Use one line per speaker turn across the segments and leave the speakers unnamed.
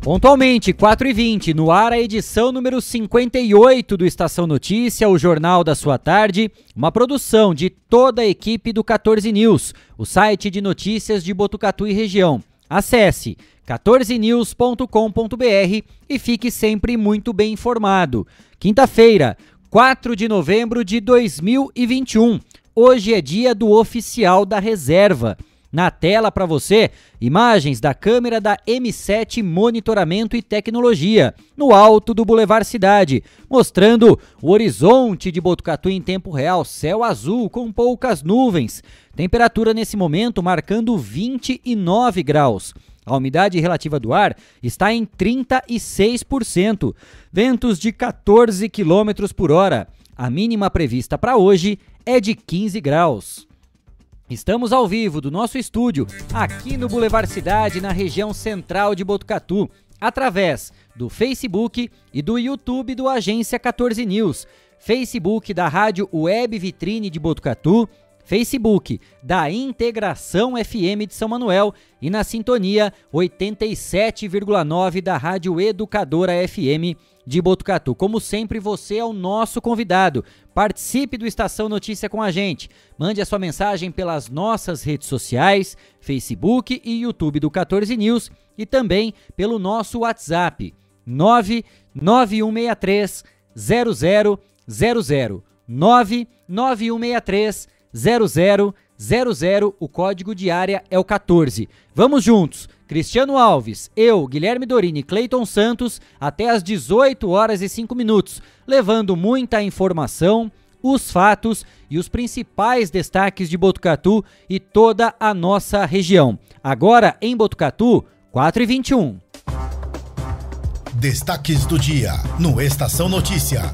Pontualmente, 4h20, no ar a edição número 58 do Estação Notícia, o jornal da sua tarde, uma produção de toda a equipe do 14 News, o site de notícias de Botucatu e região. Acesse 14news.com.br e fique sempre muito bem informado. Quinta-feira, 4 de novembro de 2021. Hoje é dia do oficial da reserva. Na tela para você, imagens da câmera da M7 Monitoramento e Tecnologia, no alto do Boulevard Cidade, mostrando o horizonte de Botucatu em tempo real, céu azul com poucas nuvens. Temperatura nesse momento marcando 29 graus. A umidade relativa do ar está em 36%. Ventos de 14 km por hora. A mínima prevista para hoje é de 15 graus. Estamos ao vivo do nosso estúdio, aqui no Boulevard Cidade, na região central de Botucatu, através do Facebook e do YouTube do Agência 14 News, Facebook da Rádio Web Vitrine de Botucatu, Facebook da Integração FM de São Manuel e na sintonia 87,9 da Rádio Educadora FM de Botucatu. Como sempre, você é o nosso convidado. Participe do Estação Notícia com a gente. Mande a sua mensagem pelas nossas redes sociais, Facebook e YouTube do 14 News e também pelo nosso WhatsApp 99163 0000 99163 0000. O código de área é o 14. Vamos juntos. Cristiano Alves, eu, Guilherme Dorini, Cleiton Santos, até às 18 horas e 5 minutos, levando muita informação, os fatos e os principais destaques de Botucatu e toda a nossa região. Agora em Botucatu, 4 e 21.
Destaques do dia no Estação Notícia.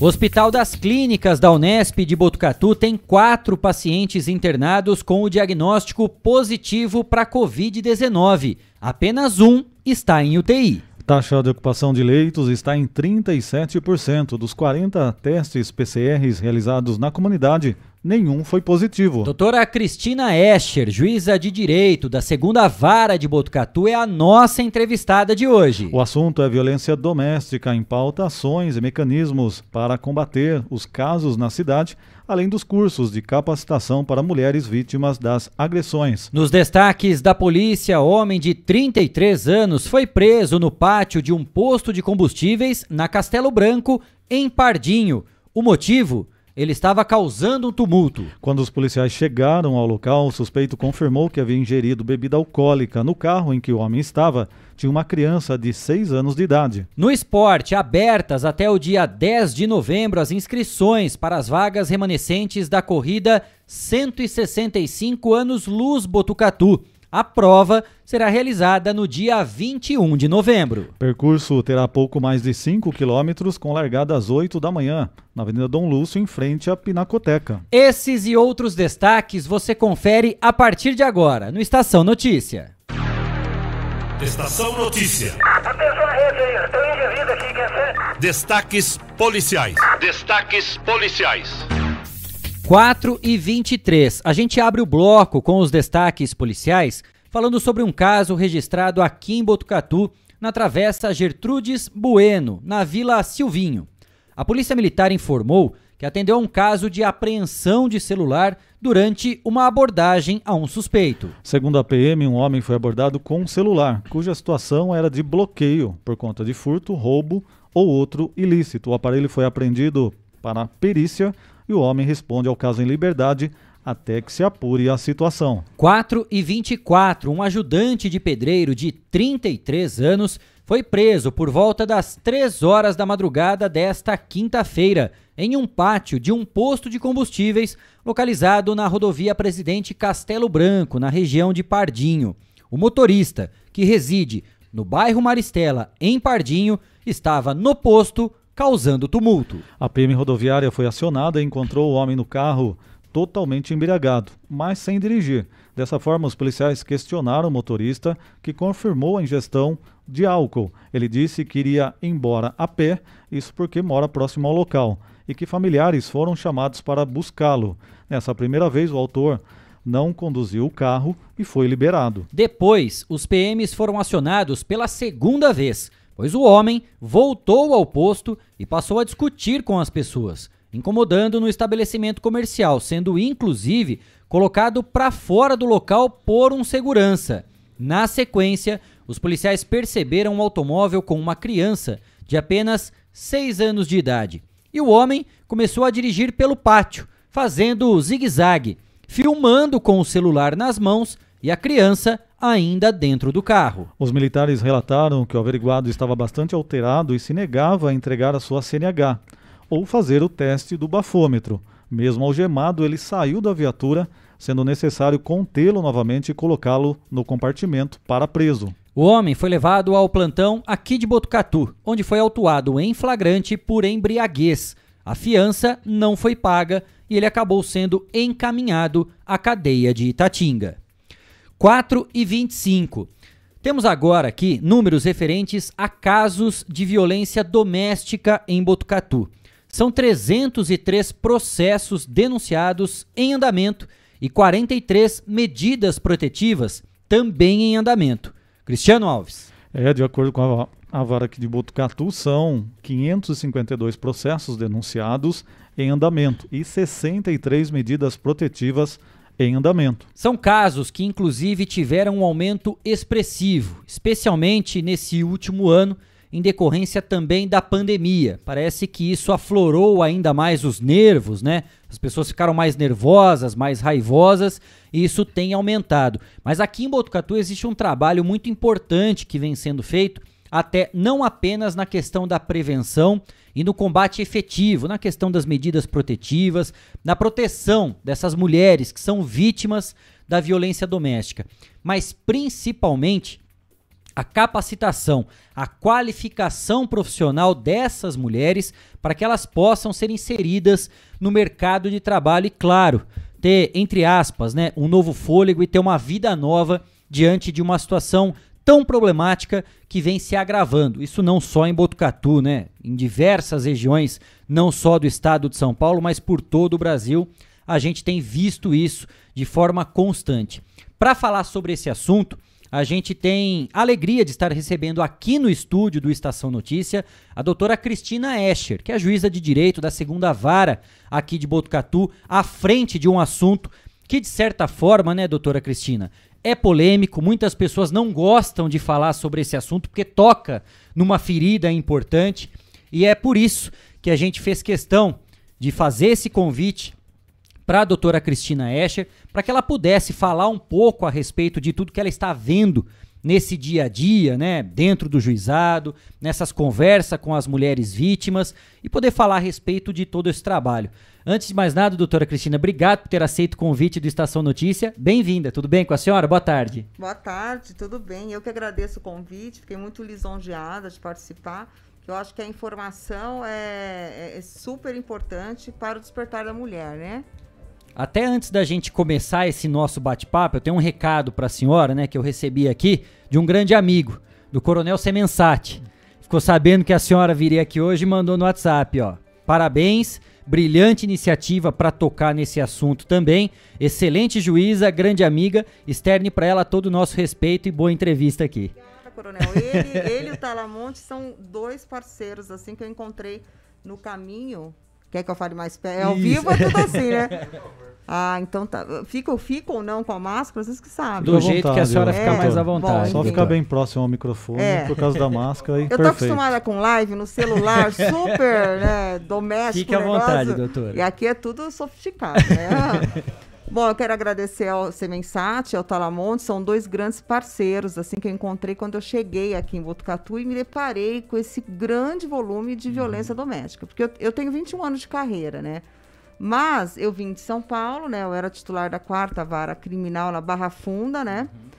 O Hospital das Clínicas da Unesp de Botucatu tem quatro pacientes internados com o diagnóstico positivo para Covid-19. Apenas um está em UTI.
Taxa de ocupação de leitos está em 37%. Dos 40 testes PCRs realizados na comunidade, nenhum foi positivo.
Doutora Cristina Escher, juíza de direito da segunda vara de Botucatu, é a nossa entrevistada de hoje.
O assunto é violência doméstica, em pauta ações e mecanismos para combater os casos na cidade, além dos cursos de capacitação para mulheres vítimas das agressões.
Nos destaques da polícia, homem de 33 anos foi preso no pátio de um posto de combustíveis na Castelo Branco, em Pardinho. O motivo? Ele estava causando um tumulto.
Quando os policiais chegaram ao local, o suspeito confirmou que havia ingerido bebida alcoólica. No carro em que o homem estava, tinha uma criança de 6 anos de idade.
No esporte, abertas até o dia 10 de novembro as inscrições para as vagas remanescentes da corrida 165 anos Luz Botucatu. A prova será realizada no dia 21 de novembro.
O percurso terá pouco mais de 5 quilômetros, com largada às 8 da manhã, na Avenida Dom Lúcio, em frente à Pinacoteca.
Esses e outros destaques você confere a partir de agora no Estação Notícia.
Estação Notícia. Destaques policiais. Destaques policiais.
4 e 23. A gente abre o bloco com os destaques policiais, falando sobre um caso registrado aqui em Botucatu, na travessa Gertrudes Bueno, na Vila Silvinho. A Polícia Militar informou que atendeu a um caso de apreensão de celular durante uma abordagem a um suspeito.
Segundo a PM, um homem foi abordado com um celular, cuja situação era de bloqueio por conta de furto, roubo ou outro ilícito. O aparelho foi apreendido para perícia e o homem responde ao caso em liberdade até que se apure a situação.
4 e 24, um ajudante de pedreiro de 33 anos foi preso por volta das 3 horas da madrugada desta quinta-feira, em um pátio de um posto de combustíveis localizado na rodovia Presidente Castelo Branco, na região de Pardinho. O motorista, que reside no bairro Maristela, em Pardinho, estava no posto causando tumulto.
A PM rodoviária foi acionada e encontrou o homem no carro totalmente embriagado, mas sem dirigir. Dessa forma, os policiais questionaram o motorista, que confirmou a ingestão de álcool. Ele disse que iria embora a pé, isso porque mora próximo ao local, e que familiares foram chamados para buscá-lo. Nessa primeira vez, o autor não conduziu o carro e foi liberado.
Depois, os PMs foram acionados pela segunda vez, pois o homem voltou ao posto e passou a discutir com as pessoas, incomodando no estabelecimento comercial, sendo inclusive colocado para fora do local por um segurança. Na sequência, os policiais perceberam um automóvel com uma criança de apenas 6 anos de idade. E o homem começou a dirigir pelo pátio, fazendo zigue-zague, filmando com o celular nas mãos e a criança ainda dentro do carro.
Os militares relataram que o averiguado estava bastante alterado e se negava a entregar a sua CNH ou fazer o teste do bafômetro. Mesmo algemado, ele saiu da viatura, sendo necessário contê-lo novamente e colocá-lo no compartimento para preso.
O homem foi levado ao plantão aqui de Botucatu, onde foi autuado em flagrante por embriaguez. A fiança não foi paga e ele acabou sendo encaminhado à cadeia de Itatinga. 4 e 25. Temos agora aqui números referentes a casos de violência doméstica em Botucatu. São 303 processos denunciados em andamento e 43 medidas protetivas também em andamento. Cristiano Alves.
É, de acordo com a, a vara aqui de Botucatu, são 552 processos denunciados em andamento e 63 medidas protetivas em andamento.
São casos que, inclusive, tiveram um aumento expressivo, especialmente nesse último ano, em decorrência também da pandemia. Parece que isso aflorou ainda mais os nervos, né? As pessoas ficaram mais nervosas, mais raivosas, e isso tem aumentado. Mas aqui em Botucatu existe um trabalho muito importante que vem sendo feito, até não apenas na questão da prevenção e no combate efetivo, na questão das medidas protetivas, na proteção dessas mulheres que são vítimas da violência doméstica, mas principalmente a capacitação, a qualificação profissional dessas mulheres para que elas possam ser inseridas no mercado de trabalho e, claro, ter, entre aspas, né, um novo fôlego e ter uma vida nova diante de uma situação tão problemática que vem se agravando. Isso não só em Botucatu, né? Em diversas regiões, não só do estado de São Paulo, mas por todo o Brasil, a gente tem visto isso de forma constante. Para falar sobre esse assunto, a gente tem alegria de estar recebendo aqui no estúdio do Estação Notícia a doutora Cristina Escher, que é juíza de direito da segunda vara aqui de Botucatu, à frente de um assunto que, de certa forma, né, doutora Cristina, é polêmico, muitas pessoas não gostam de falar sobre esse assunto porque toca numa ferida importante e é por isso que a gente fez questão de fazer esse convite para a doutora Cristina Escher, para que ela pudesse falar um pouco a respeito de tudo que ela está vendo nesse dia a dia, né, dentro do juizado, nessas conversas com as mulheres vítimas e poder falar a respeito de todo esse trabalho. Antes de mais nada, doutora Cristina, obrigado por ter aceito o convite do Estação Notícia. Bem-vinda, tudo bem com a senhora? Boa tarde.
Boa tarde, tudo bem. Eu que agradeço o convite, fiquei muito lisonjeada de participar. Eu acho que a informação é, é super importante para o despertar da mulher, né?
Até antes da gente começar esse nosso bate-papo, eu tenho um recado para a senhora, né, que eu recebi aqui de um grande amigo, do Coronel Semensati. Ficou sabendo que a senhora viria aqui hoje e mandou no WhatsApp, ó. Parabéns, brilhante iniciativa para tocar nesse assunto também. Excelente juíza, grande amiga. Externe para ela todo o nosso respeito e boa entrevista aqui.
Obrigada, Coronel. Ele, ele e o Talamonte são dois parceiros assim que eu encontrei no caminho Quer que eu fale mais perto? É ao vivo, é tudo assim, né? Ah, então tá. Fica, fica ou não com a máscara, vocês que sabem.
Do jeito vontade, que a senhora fica mais à vontade.
Bom, Só ficar bem próximo ao microfone é. por causa da máscara e Eu
perfeito. tô acostumada com live no celular, super, né, doméstico.
Fique à vontade, doutora.
E aqui é tudo sofisticado, né? Bom, eu quero agradecer ao Semensat e ao Talamonte, são dois grandes parceiros, assim, que eu encontrei quando eu cheguei aqui em Botucatu e me deparei com esse grande volume de violência uhum. doméstica. Porque eu, eu tenho 21 anos de carreira, né? Mas eu vim de São Paulo, né? Eu era titular da quarta vara criminal na Barra Funda, né? Uhum.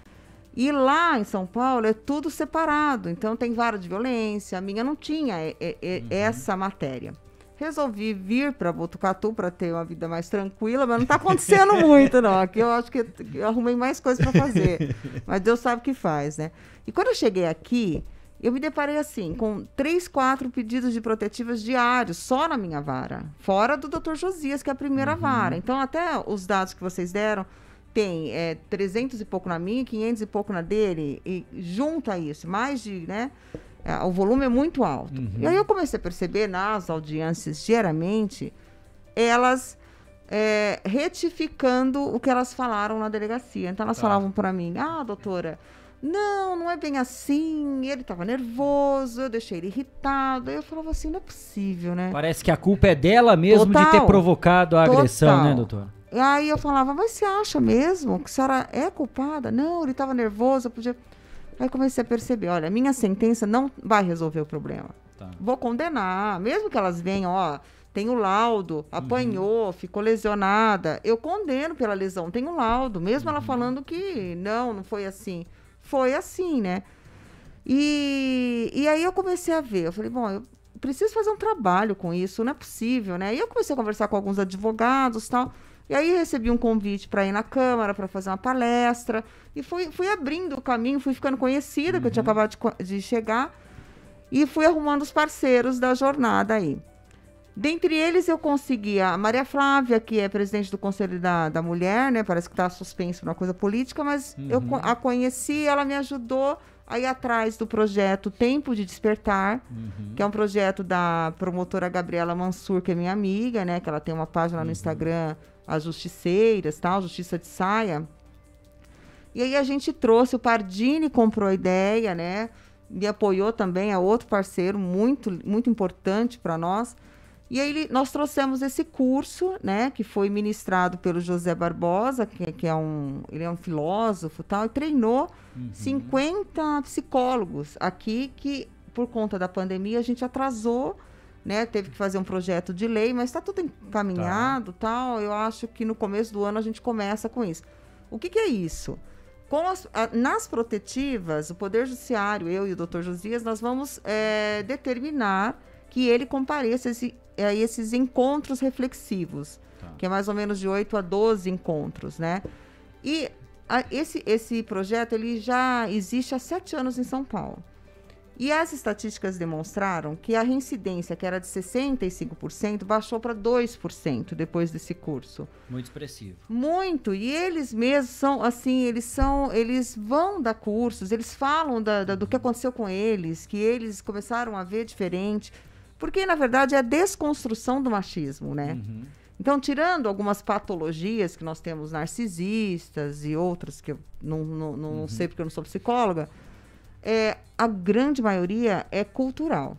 E lá em São Paulo é tudo separado, então tem vara de violência. A minha não tinha é, é, é, uhum. essa matéria. Resolvi vir para Botucatu para ter uma vida mais tranquila, mas não está acontecendo muito, não. Aqui eu acho que eu arrumei mais coisas para fazer. Mas Deus sabe o que faz, né? E quando eu cheguei aqui, eu me deparei assim, com três, quatro pedidos de protetivas diários, só na minha vara. Fora do Dr. Josias, que é a primeira uhum. vara. Então, até os dados que vocês deram, tem é, 300 e pouco na minha, 500 e pouco na dele, e junta isso, mais de, né? É, o volume é muito alto. Uhum. E aí eu comecei a perceber nas audiências, geralmente, elas é, retificando o que elas falaram na delegacia. Então elas tá. falavam para mim, ah, doutora, não, não é bem assim. Ele estava nervoso, eu deixei ele irritado. Aí eu falava assim, não é possível, né?
Parece que a culpa é dela mesmo total, de ter provocado a agressão, né, total. doutor?
Aí eu falava, mas você acha mesmo que a senhora é culpada? Não, ele estava nervoso, eu podia. Aí comecei a perceber, olha, minha sentença não vai resolver o problema. Tá. Vou condenar, mesmo que elas venham, ó, tem o laudo, apanhou, uhum. ficou lesionada. Eu condeno pela lesão, tem o laudo, mesmo uhum. ela falando que não, não foi assim foi assim, né? E, e aí eu comecei a ver, eu falei, bom, eu preciso fazer um trabalho com isso, não é possível, né? E eu comecei a conversar com alguns advogados tal. E aí recebi um convite para ir na Câmara para fazer uma palestra. E fui, fui abrindo o caminho, fui ficando conhecida, uhum. que eu tinha uhum. acabado de, de chegar. E fui arrumando os parceiros da jornada aí. Dentre eles, eu consegui a Maria Flávia, que é presidente do Conselho da, da Mulher, né? Parece que está suspenso na coisa política, mas uhum. eu a conheci, ela me ajudou a ir atrás do projeto Tempo de Despertar, uhum. que é um projeto da promotora Gabriela Mansur, que é minha amiga, né? Que ela tem uma página uhum. no Instagram, As Justiceiras, tal, Justiça de Saia. E aí a gente trouxe, o Pardini comprou a ideia, né? Me apoiou também, é outro parceiro muito, muito importante para nós. E aí nós trouxemos esse curso, né, que foi ministrado pelo José Barbosa, que, que é um, ele é um filósofo tal, e treinou uhum. 50 psicólogos aqui que por conta da pandemia a gente atrasou, né, teve que fazer um projeto de lei, mas está tudo encaminhado, tá. tal. Eu acho que no começo do ano a gente começa com isso. O que, que é isso? As, a, nas protetivas, o Poder Judiciário, eu e o doutor Josias, nós vamos é, determinar que ele compareça esse, a esses encontros reflexivos, tá. que é mais ou menos de 8 a 12 encontros, né? E a, esse, esse projeto ele já existe há sete anos em São Paulo. E as estatísticas demonstraram que a reincidência, que era de 65%, baixou para 2% depois desse curso.
Muito expressivo.
Muito. E eles mesmos são, assim, eles são, eles vão dar cursos, eles falam da, da, do que aconteceu com eles, que eles começaram a ver diferente. Porque, na verdade, é a desconstrução do machismo, né? Uhum. Então, tirando algumas patologias que nós temos narcisistas e outras que eu não, não, não uhum. sei porque eu não sou psicóloga, é, a grande maioria é cultural.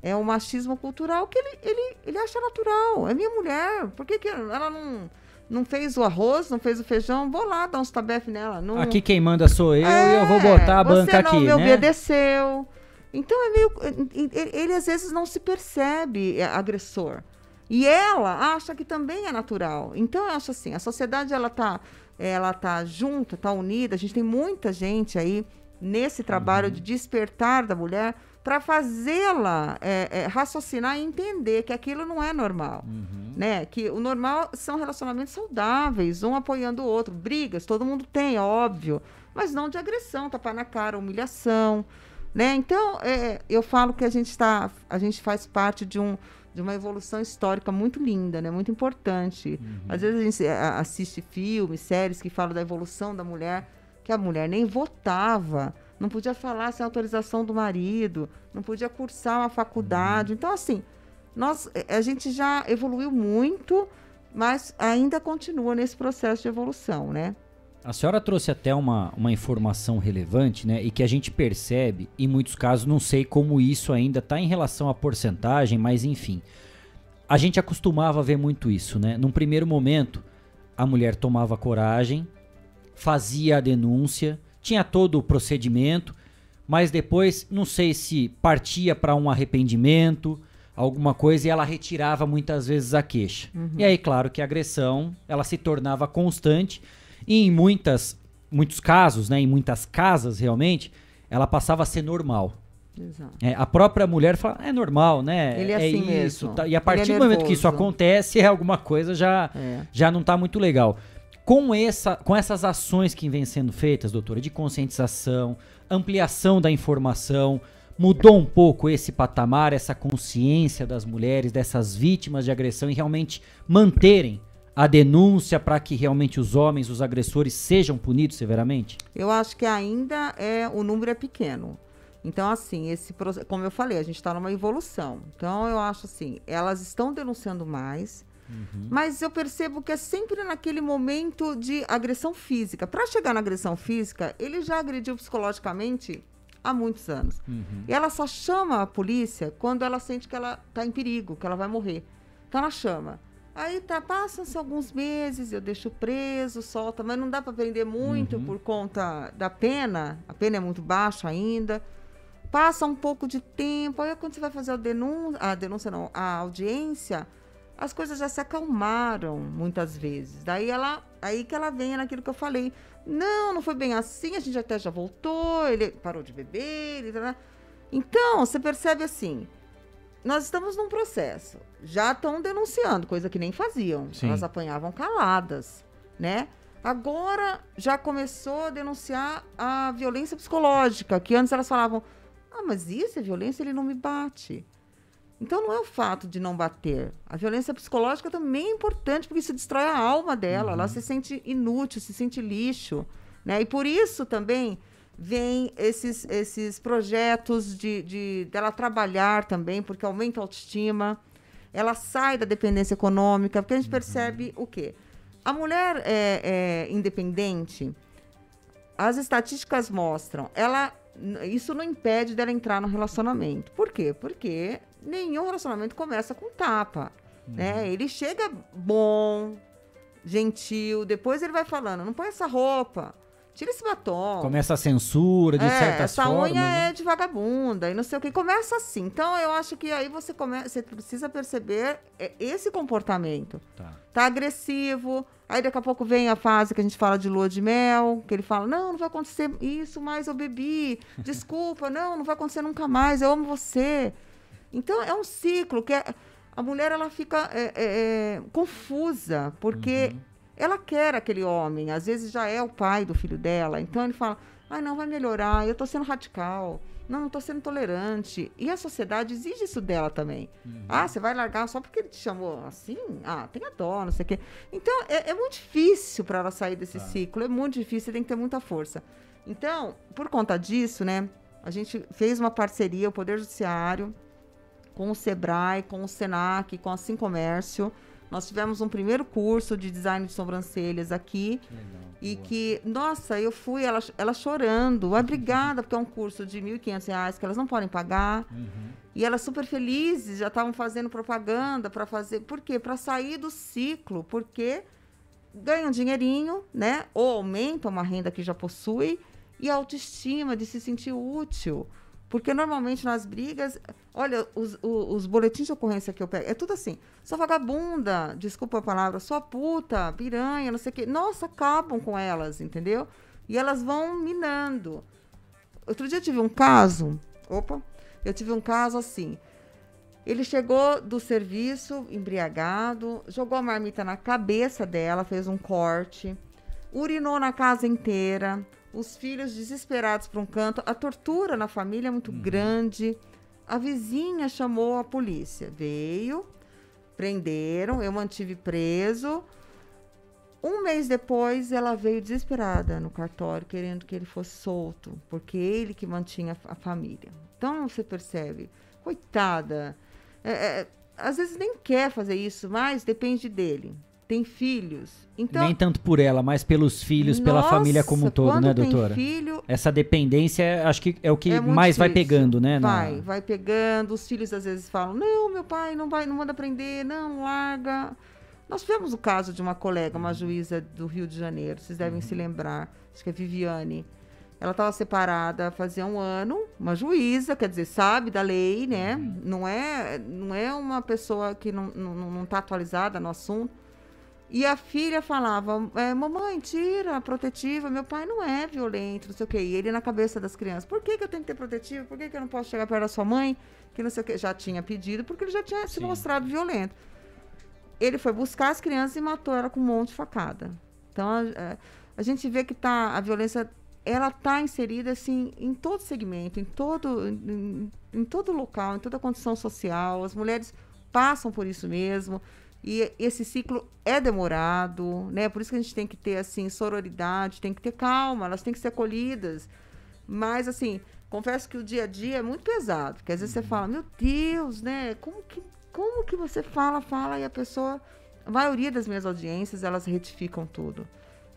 É o machismo cultural que ele, ele, ele acha natural. É minha mulher. Por que, que ela não, não fez o arroz, não fez o feijão? Vou lá dar uns tabef nela. Não...
Aqui quem manda sou eu é, e eu vou botar a banca aqui. Você não
me
né?
obedeceu. Então é meio. Ele, ele às vezes não se percebe é, agressor. E ela acha que também é natural. Então eu acho assim, a sociedade ela tá, ela tá junta, tá unida. A gente tem muita gente aí nesse trabalho uhum. de despertar da mulher para fazê-la é, é, raciocinar e entender que aquilo não é normal, uhum. né? Que o normal são relacionamentos saudáveis, um apoiando o outro, brigas, todo mundo tem, óbvio, mas não de agressão, tapar na cara, humilhação. Né? Então, é, eu falo que a gente, tá, a gente faz parte de, um, de uma evolução histórica muito linda, né? muito importante. Uhum. Às vezes a gente é, assiste filmes, séries que falam da evolução da mulher, que a mulher nem votava, não podia falar sem autorização do marido, não podia cursar uma faculdade. Uhum. Então, assim, nós, é, a gente já evoluiu muito, mas ainda continua nesse processo de evolução, né?
A senhora trouxe até uma, uma informação relevante, né? E que a gente percebe, em muitos casos, não sei como isso ainda está em relação à porcentagem, mas enfim. A gente acostumava a ver muito isso, né? Num primeiro momento, a mulher tomava coragem, fazia a denúncia, tinha todo o procedimento, mas depois, não sei se partia para um arrependimento, alguma coisa, e ela retirava muitas vezes a queixa. Uhum. E aí, claro que a agressão, ela se tornava constante e em muitas muitos casos, né, em muitas casas realmente, ela passava a ser normal. É, a própria mulher fala, é normal, né?
Ele é assim
isso.
mesmo.
tá- E a
Ele
partir
é
do momento que isso acontece, é alguma coisa já,
É.
já não tá muito legal. Com, essa, com essas ações que vêm sendo feitas, doutora, de conscientização, ampliação da informação, mudou um pouco esse patamar, essa consciência das mulheres, dessas vítimas de agressão e realmente manterem a denúncia para que realmente os homens, os agressores, sejam punidos severamente?
Eu acho que ainda é o número é pequeno. Então, assim, esse como eu falei, a gente está numa evolução. Então, eu acho assim, elas estão denunciando mais, mas eu percebo que é sempre naquele momento de agressão física. Para chegar na agressão física, ele já agrediu psicologicamente há muitos anos. E ela só chama a polícia quando ela sente que ela está em perigo, que ela vai morrer. Então ela chama. Aí tá, passam-se alguns meses, eu deixo preso, solta, mas não dá para prender muito por conta da pena, a pena é muito baixa ainda. Passa um pouco de tempo, aí quando você vai fazer a denúncia, a denúncia não, a audiência, as coisas já se acalmaram muitas vezes. Daí ela, aí que ela vem naquilo que eu falei. Não, não foi bem assim, a gente até já voltou, ele parou de beber, ele, tá. Então, você percebe assim, nós estamos num processo. Já estão denunciando, coisa que nem faziam.
Sim.
Elas apanhavam caladas, né? Agora já começou a denunciar a violência psicológica, que antes elas falavam: "Ah, mas isso é violência, ele não me bate". Então não é o fato de não bater. A violência psicológica também é importante porque isso destrói a alma dela, ela se sente inútil, se sente lixo, né? E por isso também vem esses, esses projetos de, de dela trabalhar também, porque aumenta a autoestima, ela sai da dependência econômica, porque a gente percebe o quê? A mulher é, é independente, as estatísticas mostram, ela isso não impede dela entrar no relacionamento. Por quê? Porque nenhum relacionamento começa com tapa, né? Ele chega bom, gentil, depois ele vai falando, não põe essa roupa, tira esse batom.
Começa a censura, de
É,
certas
essa
formas.
unha
né?
é de vagabunda e não sei o que. Começa assim. Então, eu acho que aí você, come... você precisa perceber é, esse comportamento.
Tá.
Tá agressivo. Aí daqui a pouco vem a fase que a gente fala de lua de mel, que ele fala: Não, não vai acontecer isso, mas eu bebi. Desculpa, não, não vai acontecer nunca mais. Eu amo você. Então, é um ciclo que é- a mulher ela fica é, é, é, confusa, porque ela quer aquele homem. Às vezes já é o pai do filho dela. Então, ele fala: Ai, não, vai melhorar. Eu tô sendo radical. Não, não tô sendo tolerante. E a sociedade exige isso dela também. Ah, você vai largar só porque ele te chamou assim? Ah, tenha dó, não sei o quê. Então, é, é muito difícil para ela sair desse ciclo. É muito difícil, você tem que ter muita força. Então, por conta disso, né, a gente fez uma parceria, o Poder Judiciário, com o Sebrae, com o Senac, com a Sim Comércio. Nós tivemos um primeiro curso de design de sobrancelhas aqui. E que, nossa, eu fui, ela, ela chorando, obrigada, porque é um curso de 1.500 reais que elas não podem pagar. E elas super felizes, já estavam fazendo propaganda para fazer. Por quê? Para sair do ciclo, porque ganham um dinheirinho, né? Ou aumentam uma renda que já possui, e a autoestima de se sentir útil. Porque normalmente nas brigas, olha, os, o- os boletins de ocorrência que eu pego, é tudo assim, sua vagabunda, desculpa a palavra, sua puta, piranha, não sei o quê. Nossa, acabam com elas, entendeu? E elas vão minando. Outro dia eu tive um caso, opa, eu tive um caso assim. Ele chegou do serviço embriagado, jogou a marmita na cabeça dela, fez um corte, urinou na casa inteira, os filhos desesperados para um canto, a tortura na família é muito grande. A vizinha chamou a polícia, veio, prenderam, eu mantive preso. Um mês depois, ela veio desesperada no cartório, querendo que ele fosse solto, porque ele que mantinha a família. Então, você percebe, coitada, é, é, às vezes nem quer fazer isso, mas depende dele. Tem filhos. Então,
Nem tanto por ela, mas pelos filhos, pela
nossa,
família como um todo, né,
tem
doutora?
filho,
Essa dependência, acho que é o que
é
mais vai
difícil.
pegando, né? na-
Vai, vai pegando. Os filhos às vezes falam: não, meu pai não vai, não manda prender, não, larga. Nós tivemos o caso de uma colega, uma juíza do Rio de Janeiro, vocês devem
Uhum.
se lembrar, acho que é Viviane. Ela estava separada fazia um ano, uma juíza, quer dizer, sabe da lei, né?
Uhum.
Não é, não é uma pessoa que não está não, não tá atualizada no assunto. E a filha falava, é, mamãe, tira a protetiva, meu pai não é violento, não sei o quê. E ele na cabeça das crianças, por que, que eu tenho que ter protetiva? Por que, que eu não posso chegar perto da sua mãe? Que não sei o quê. Já tinha pedido, porque ele já tinha se
Sim.
mostrado violento. Ele foi buscar as crianças e matou ela com um monte de facada. Então, a, a- a gente vê que tá, a violência, ela tá inserida, assim, em todo segmento, em todo, em, em todo local, em toda condição social. As mulheres passam por isso mesmo. E esse ciclo é demorado, né? Por isso que a gente tem que ter, assim, sororidade, tem que ter calma, elas têm que ser acolhidas. Mas, assim, confesso que o dia a dia é muito pesado, porque às vezes você fala, meu Deus, né? Como que, como que você fala, fala e a pessoa. A maioria das minhas audiências, elas retificam tudo.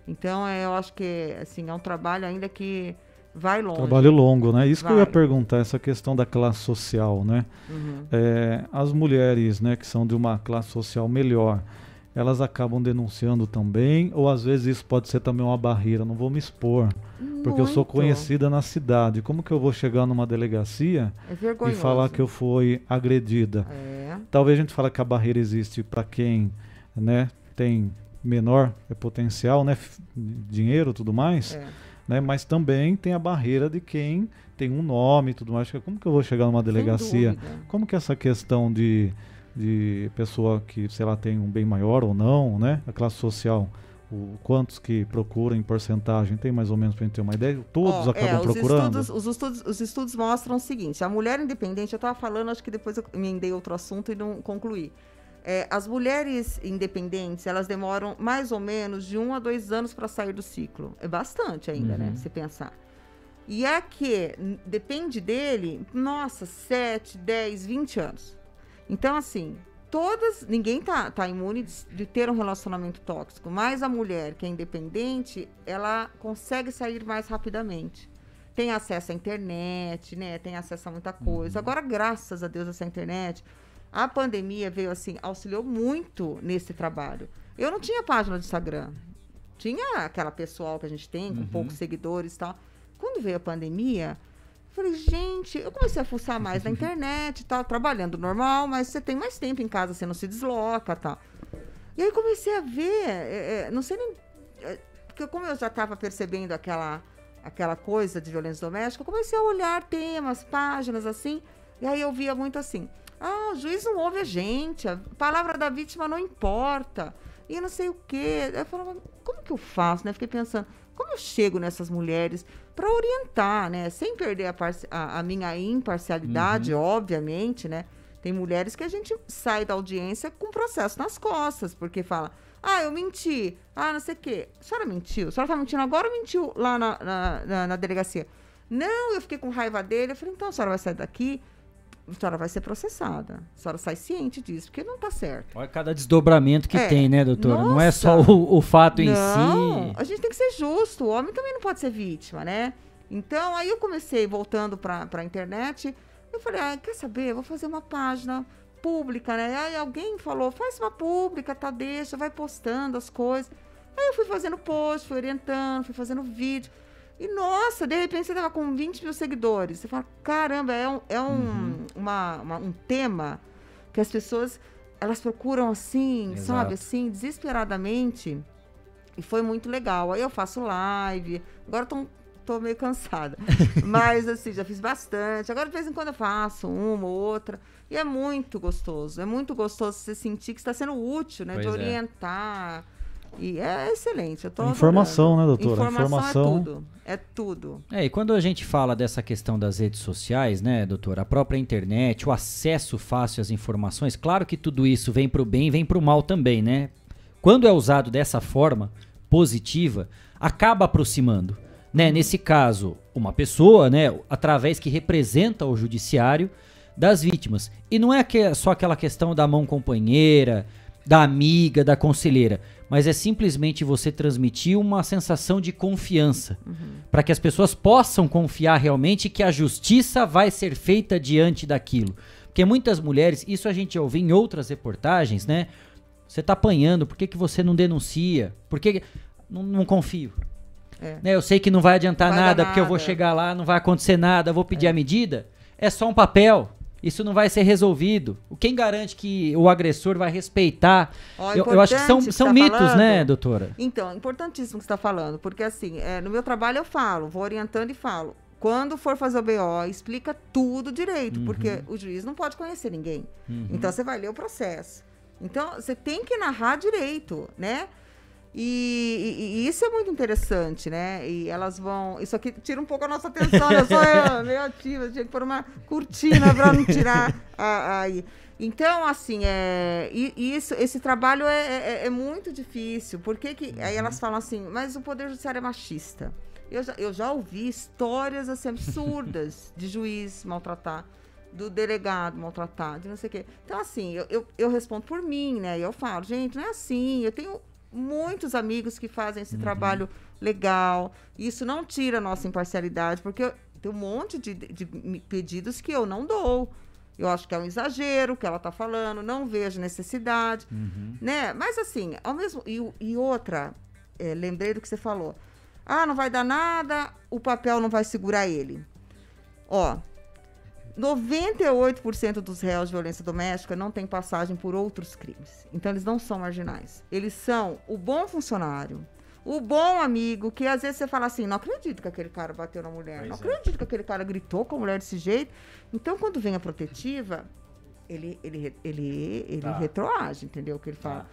Então, é, eu acho que, assim, é um trabalho ainda que vai longe.
Trabalho longo, né? Isso que eu ia perguntar, essa questão da classe social, né?
Uhum.
É, as mulheres, né, que são de uma classe social melhor, elas acabam denunciando também, ou às vezes isso pode ser também uma barreira, não vou me expor, porque eu sou
Muito.
conhecida na cidade. Como que eu vou chegar numa delegacia
É
e falar que eu fui agredida?
É.
Talvez a gente fale que a barreira existe para quem, né, tem menor potencial, né, dinheiro e tudo mais,
É.
né, mas também tem a barreira de quem tem um nome e tudo mais. Como que eu vou chegar numa delegacia? Como que essa questão de, de pessoa que, sei lá, tem um bem maior ou não, né? A classe social, o, quantos que procuram em porcentagem? Tem mais ou menos pra gente ter uma ideia? Todos
Ó,
acabam
é, os
procurando?
Estudos, os, estudos, os estudos mostram o seguinte: a mulher independente, eu estava falando, acho que depois eu emendei outro assunto e não concluí. É, as mulheres independentes, elas demoram mais ou menos de um a dois anos para sair do ciclo. É bastante ainda, né? Se pensar. E a que n- depende dele, nossa, 7, 10, 20 anos. Então, assim, todas. Ninguém tá, tá imune de, de ter um relacionamento tóxico, mas a mulher que é independente, ela consegue sair mais rapidamente. Tem acesso à internet, né? Tem acesso a muita coisa. Agora, graças a Deus, essa internet, a pandemia veio assim, auxiliou muito nesse trabalho. Eu não tinha página de Instagram. Tinha aquela pessoal que a gente tem, com poucos seguidores e tal. Quando veio a pandemia, eu falei, gente, eu comecei a fuçar mais na internet e tal, trabalhando normal, mas você tem mais tempo em casa, você não se desloca e tal. E aí comecei a ver, é, é, não sei nem. é, porque como eu já estava percebendo aquela, aquela coisa de violência doméstica, eu comecei a olhar temas, páginas assim, e aí eu via muito assim. Ah, o juiz não ouve a gente, a palavra da vítima não importa, e não sei o quê. Eu falava, como que eu faço, né? Fiquei pensando, como eu chego nessas mulheres para orientar, né? Sem perder a, a- a minha imparcialidade, obviamente, né? Tem mulheres que a gente sai da audiência com processo nas costas, porque fala, ah, eu menti, ah, não sei o quê. A senhora mentiu? A senhora tá mentindo agora ou mentiu lá na, na, na- na delegacia? Não, eu fiquei com raiva dele. Eu falei, então a senhora vai sair daqui, a senhora vai ser processada. A senhora sai ciente disso, porque não tá certo.
Olha cada desdobramento que
É.
tem, né, doutora? Não é só
Nossa.
o, o fato em
não,
si.
a gente tem que ser justo. O homem também não pode ser vítima, né? Então, aí eu comecei voltando para a internet. Eu falei, ah, quer saber? Eu vou fazer uma página pública, né? Aí alguém falou, faz uma pública, tá? Deixa, vai postando as coisas. Aí eu fui fazendo post, fui orientando, fui fazendo vídeo. E, nossa, de repente você tava com 20 mil seguidores. Você fala, caramba, é um, é um, uma- uma- um tema que as pessoas, elas procuram assim,
Exato.
sabe? Assim, desesperadamente. E foi muito legal. Aí eu faço live. Agora tô, tô meio cansada. Mas, assim, já fiz bastante. Agora, de vez em quando, eu faço uma ou outra. E é muito gostoso. É muito gostoso você sentir que está sendo útil, né? de
Pois é.
E é excelente. Eu tô
Informação,
adorando.
né, doutora?
Informação,
Informação.
é tudo. É tudo.
É, e quando a gente fala dessa questão das redes sociais, né, doutora, a própria internet, o acesso fácil às informações, claro que tudo isso vem pro bem e vem pro mal também, né? Quando é usado dessa forma positiva, acaba aproximando, né? Nesse caso, uma pessoa, né, através que representa o judiciário das vítimas. E não é que- só aquela questão da mão companheira, da amiga, da conselheira, mas é simplesmente você transmitir uma sensação de confiança para que as pessoas possam confiar realmente que a justiça vai ser feita diante daquilo. Porque muitas mulheres, isso a gente ouve em outras reportagens, né? Você tá apanhando, por que, que você não denuncia? Por que. que- Não, não confio.
É.
Né, eu sei que não vai adiantar
Vai dar
nada, porque eu vou
nada.
chegar lá, não vai acontecer nada, vou pedir a medida. É só um papel. Isso não vai ser resolvido. Quem garante que o agressor vai respeitar?
Ó,
eu, eu acho que são,
importante
são
tá
mitos,
falando.
né, doutora?
Então, é importantíssimo o que você está falando, porque assim, é, no meu trabalho eu falo, vou orientando e falo. Quando for fazer o BO, explica tudo direito, porque o juiz não pode conhecer ninguém. Então você vai ler o processo. Então você tem que narrar direito, né? E, e- e isso é muito interessante, né? E elas vão. Isso aqui tira um pouco a nossa atenção, né? Eu sou eu, meio ativa, tinha que pôr uma cortina para não tirar a- aí. Então, assim, é, isso, esse trabalho é, é- é muito difícil. Por que que, aí elas falam assim, mas o Poder Judiciário é machista. Eu já, eu já ouvi histórias assim, absurdas de juiz maltratar, do delegado maltratar, de não sei o quê. Então, assim, eu, eu, eu respondo por mim, né? E eu falo, gente, não é assim. Eu tenho muitos amigos que fazem esse trabalho legal. Isso não tira a nossa imparcialidade, porque eu- tem um monte de, de pedidos que eu não dou. Eu acho que é um exagero o que ela está falando, não vejo necessidade, né? Mas assim, ao mesmo e, e outra, é, lembrei do que você falou. Ah, não vai dar nada, o papel não vai segurar ele. Ó, 98% dos réus de violência doméstica não tem passagem por outros crimes. Então eles não são marginais. Eles são o bom funcionário, o bom amigo, que às vezes você fala assim, não acredito que aquele cara bateu na mulher, não acredito que aquele cara gritou com a mulher desse jeito. Então quando vem a protetiva, ele, ele, ele, ele
Tá.
retroage, entendeu? Que ele fala,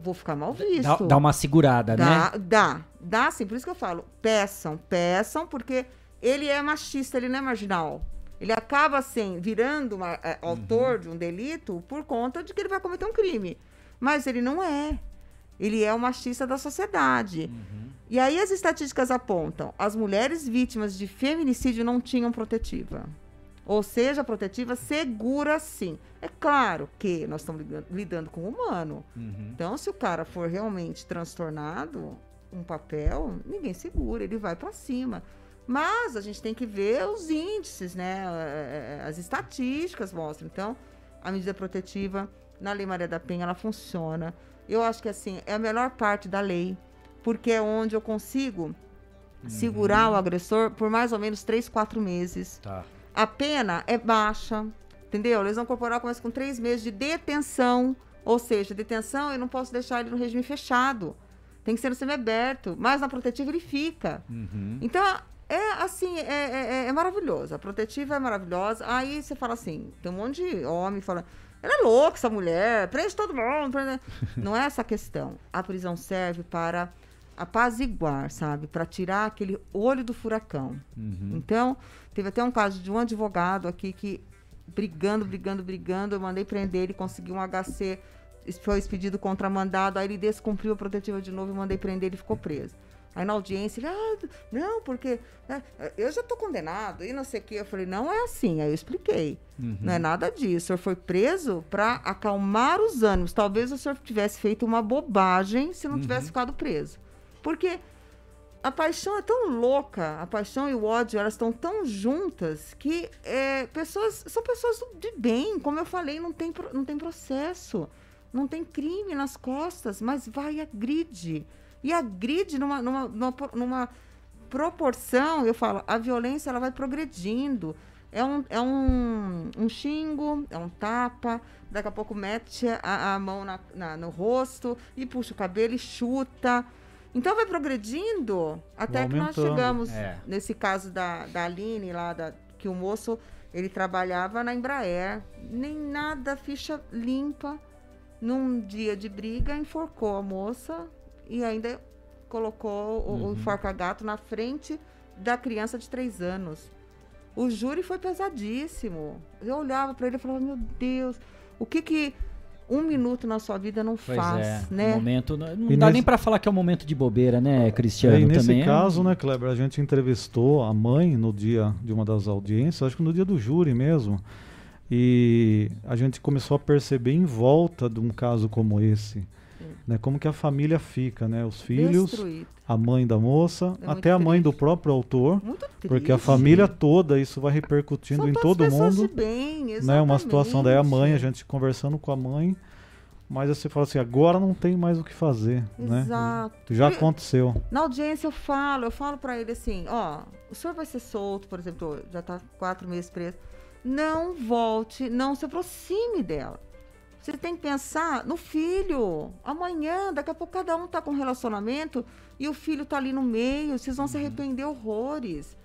vou ficar mal
Dá,
visto.
dá uma segurada, né?
Dá, dá, dá sim. Por isso que eu falo, peçam, peçam, porque ele é machista, ele não é marginal. Ele acaba assim, virando uma, é, autor de um delito por conta de que ele vai cometer um crime. Mas ele não é. Ele é o machista da sociedade. E aí as estatísticas apontam: as mulheres vítimas de feminicídio não tinham protetiva. Ou seja, a protetiva segura sim. É claro que nós estamos lidando, lidando com o humano. Então, se o cara for realmente transtornado, um papel, ninguém segura, ele vai para cima. Mas a gente tem que ver os índices, né? Eh, eh, As estatísticas mostram. Então, a medida protetiva na Lei Maria da Penha ela funciona. Eu acho que assim é a melhor parte da lei, porque é onde eu consigo segurar o agressor por mais ou menos três, quatro meses.
Tá.
A pena é baixa, entendeu? A lesão corporal começa com três meses de detenção. Ou seja, detenção eu não posso deixar ele no regime fechado. Tem que ser no semiaberto. Mas na protetiva ele fica. Então, é assim, é, é- é maravilhoso. A protetiva é maravilhosa. Aí você fala assim, tem um monte de homem falando, ela é louca, essa mulher, prende todo mundo. prende-" Não é essa a questão. A prisão serve para apaziguar, sabe? Para tirar aquele olho do furacão. Então, teve até um caso de um advogado aqui que, brigando, brigando, brigando, eu mandei prender, ele conseguiu um HC, foi expedido contramandado, aí ele descumpriu a protetiva de novo e mandei prender, ele ficou preso. Aí na audiência, ele, ah, não, porque né, eu já tô condenado e não sei o que. Eu falei, não é assim. Aí eu expliquei. Não é nada disso. O senhor foi preso para acalmar os ânimos. Talvez o senhor tivesse feito uma bobagem se não tivesse ficado preso. Porque a paixão é tão louca, a paixão e o ódio, elas estão tão juntas que é, pessoas são pessoas de bem, como eu falei, não tem, não tem processo, não tem crime nas costas, mas vai e agride. E agride numa, numa, numa, numa proporção, eu falo, a violência ela vai progredindo. É um, é um, um xingo, é um tapa, daqui a pouco mete a, a mão na, na- no rosto e puxa o cabelo e chuta. Então vai progredindo até que nós chegamos
É.
nesse caso da, da Aline lá, da, que o moço ele trabalhava na Embraer, nem nada, ficha limpa. Num dia de briga, enforcou a moça e ainda colocou o, o enforca-gato na frente da criança de três anos. O júri foi pesadíssimo. Eu olhava para ele e falava: Meu Deus, o que que um minuto na sua vida não
Pois
faz,
é,
né?
um momento, não não dá
nesse-
nem pra falar que é um momento de bobeira, né, Cristiano?
e nesse
também é
caso, né, Kleber, a gente entrevistou a mãe no dia de uma das audiências, acho que no dia do júri mesmo. E a gente começou a perceber em volta de um caso como esse, né, como que a família fica, né, os filhos,
Destruído.
a mãe da moça,
É
até a mãe do próprio autor, porque a família toda isso vai repercutindo
São
em todo mundo.
De bem,
né, uma situação daí a mãe, a
exatamente.
gente conversando com a mãe, mas você fala assim, agora não tem mais o que fazer, né?
Exato.
Já
E-
aconteceu.
Na audiência eu falo, eu falo pra ele assim, ó, o senhor vai ser solto, por exemplo, já tá quatro meses preso. não volte, não se aproxime dela. Você tem que pensar no filho. Amanhã, daqui a pouco, cada um tá com um relacionamento e o filho tá ali no meio. Vocês vão se
Uhum.
arrepender horrores.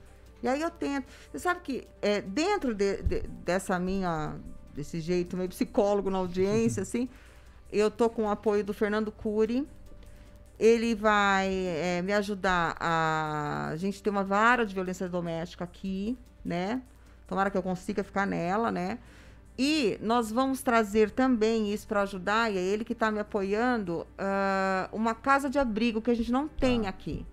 E aí eu tento. Você sabe que é, dentro de- de- dessa minha. desse jeito meio psicólogo na audiência, assim, eu tô com o apoio do Fernando Cury. Ele vai é, me ajudar a. A gente ter uma vara de violência doméstica aqui, né? Tomara que eu consiga ficar nela, né? E nós vamos trazer também isso para ajudar, e é ele que está me apoiando, ah, uma casa de abrigo que a gente não tem aqui.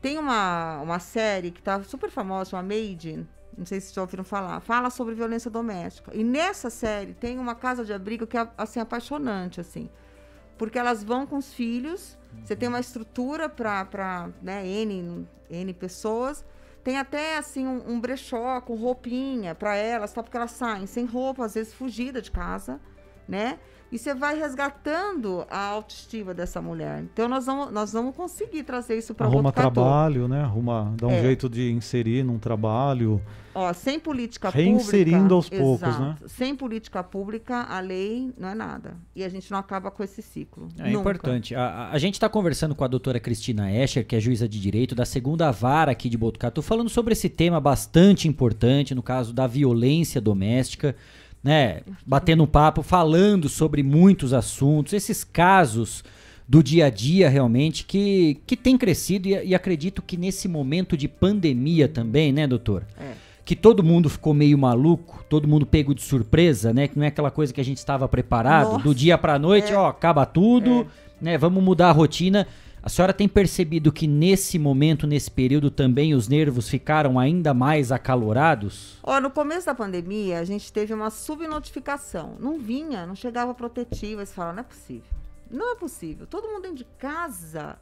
Tem uma, uma série que está super famosa, uma Made, não sei se já ouviram falar, fala sobre violência doméstica. E nessa série tem uma casa de abrigo que é assim apaixonante, assim. Porque elas vão com os filhos, você tem uma estrutura para né, N, N pessoas. Tem até assim um, um brechó com roupinha para elas, só porque elas saem sem roupa, às vezes fugida de casa, né? E você vai resgatando a autoestima dessa mulher. Então nós vamos, nós vamos conseguir trazer isso para o
Arruma trabalho, né? Arruma, dá um
É.
jeito de inserir num trabalho.
Ó, sem política
Reinserindo
pública.
aos poucos,
exato,
né?
Sem política pública, a lei não é nada. E a gente não acaba com esse ciclo.
É
Nunca.
importante. A, a- a gente está conversando com a doutora Cristina Escher, que é juíza de direito da segunda vara aqui de Botucatu, falando sobre esse tema bastante importante, no caso da violência doméstica, né? Batendo um papo, falando sobre muitos assuntos, esses casos do dia a dia realmente que, que tem crescido e, e acredito que nesse momento de pandemia também, né, doutor?
É.
que todo mundo ficou meio maluco, todo mundo pego de surpresa, né? Que não é aquela coisa que a gente estava preparado,
Nossa,
do dia pra noite,
é.
ó, acaba tudo, né? Vamos mudar a rotina. A senhora tem percebido que nesse momento, nesse período também os nervos ficaram ainda mais acalorados?
Ó, no começo da pandemia, a gente teve uma subnotificação. Não vinha, não chegava protetiva. Você fala, não é possível. Não é possível. Todo mundo dentro de casa.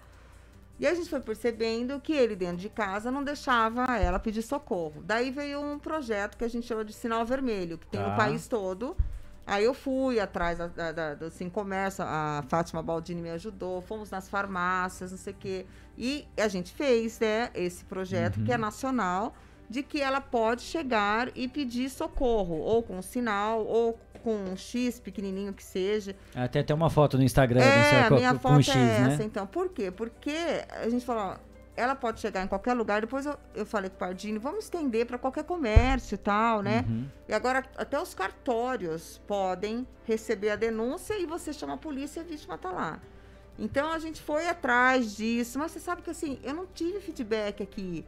E a gente foi percebendo que ele dentro de casa não deixava ela pedir socorro. Daí veio um projeto que a gente chama de sinal vermelho, que tem
Tá.
no país todo. Aí eu fui atrás da, da, da- do Sim Comércio, a Fátima Baldini me ajudou, fomos nas farmácias, não sei o quê. E a gente fez né, esse projeto, que é nacional, de que ela pode chegar e pedir socorro, ou com um sinal, ou com um X pequenininho que seja.
Até até uma foto no Instagram da
É, a
com-
minha
com,
foto
um X,
é
né?
essa, então. Por quê? Porque a gente falou, ó, ela pode chegar em qualquer lugar. Depois eu, eu falei com o Pardini, vamos estender para qualquer comércio e tal, né?
Uhum.
E agora até os cartórios podem receber a denúncia e você chama a polícia e a vítima tá lá. Então a gente foi atrás disso, mas você sabe que assim, eu não tive feedback aqui.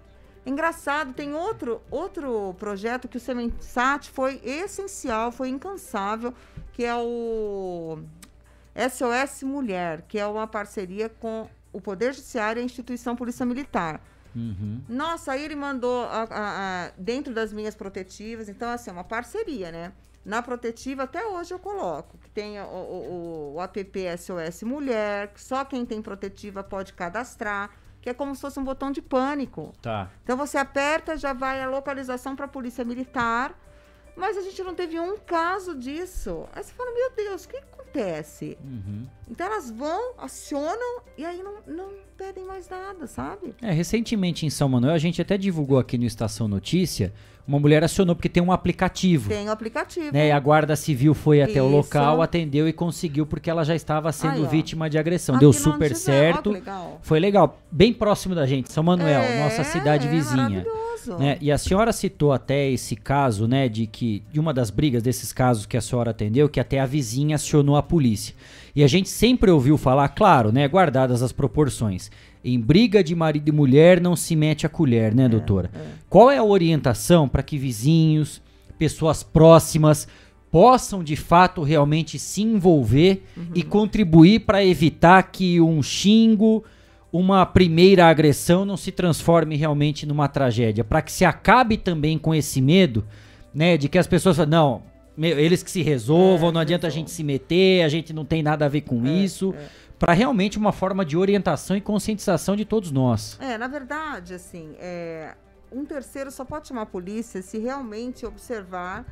Engraçado, tem outro, outro projeto que o Semensat foi essencial, foi incansável, que é o SOS Mulher, que é uma parceria com o Poder Judiciário e a Instituição Polícia Militar.
Uhum.
Nossa, aí ele mandou a- a- a- dentro das minhas protetivas, então assim, é uma parceria, né? Na protetiva, até hoje eu coloco, que tem o, o, o- o app SOS Mulher, que só quem tem protetiva pode cadastrar, que é como se fosse um botão de pânico.
Tá.
Então você aperta, já vai a localização para a polícia militar, mas a gente não teve um caso disso. Aí você fala, meu Deus, o que acontece?
Uhum.
Então elas vão, acionam e aí não, não pedem mais nada, sabe?
É, recentemente em São Manuel, a gente até divulgou aqui no Estação Notícia, uma mulher acionou porque tem um aplicativo.
Tem o aplicativo.
Né, e a guarda civil foi até o
Isso.
local, atendeu e conseguiu porque ela já estava sendo
Aí, ó.
vítima de agressão.
Aqui
Deu super
ó,
certo.
que legal.
Foi legal. Bem próximo da gente, São Manuel,
É,
nossa cidade
é
vizinha.
maravilhoso.
Né? E a senhora citou até esse caso, né, de que de uma das brigas desses casos que a senhora atendeu, que até a vizinha acionou a polícia. E a gente sempre ouviu falar, claro, né, guardadas as proporções. Em briga de marido e mulher não se mete a colher, né, doutora? Qual é a orientação para que vizinhos, pessoas próximas possam de fato realmente se envolver e contribuir para evitar que um xingo, uma primeira agressão não se transforme realmente numa tragédia, para que se acabe também com esse medo, né, de que as pessoas falam, não, meu, eles que se resolvam,
É,
não adianta a gente se meter, a gente não tem nada a ver com isso, para realmente uma forma de orientação e conscientização de todos nós.
É, na verdade, assim, é, um terceiro só pode chamar a polícia se realmente observar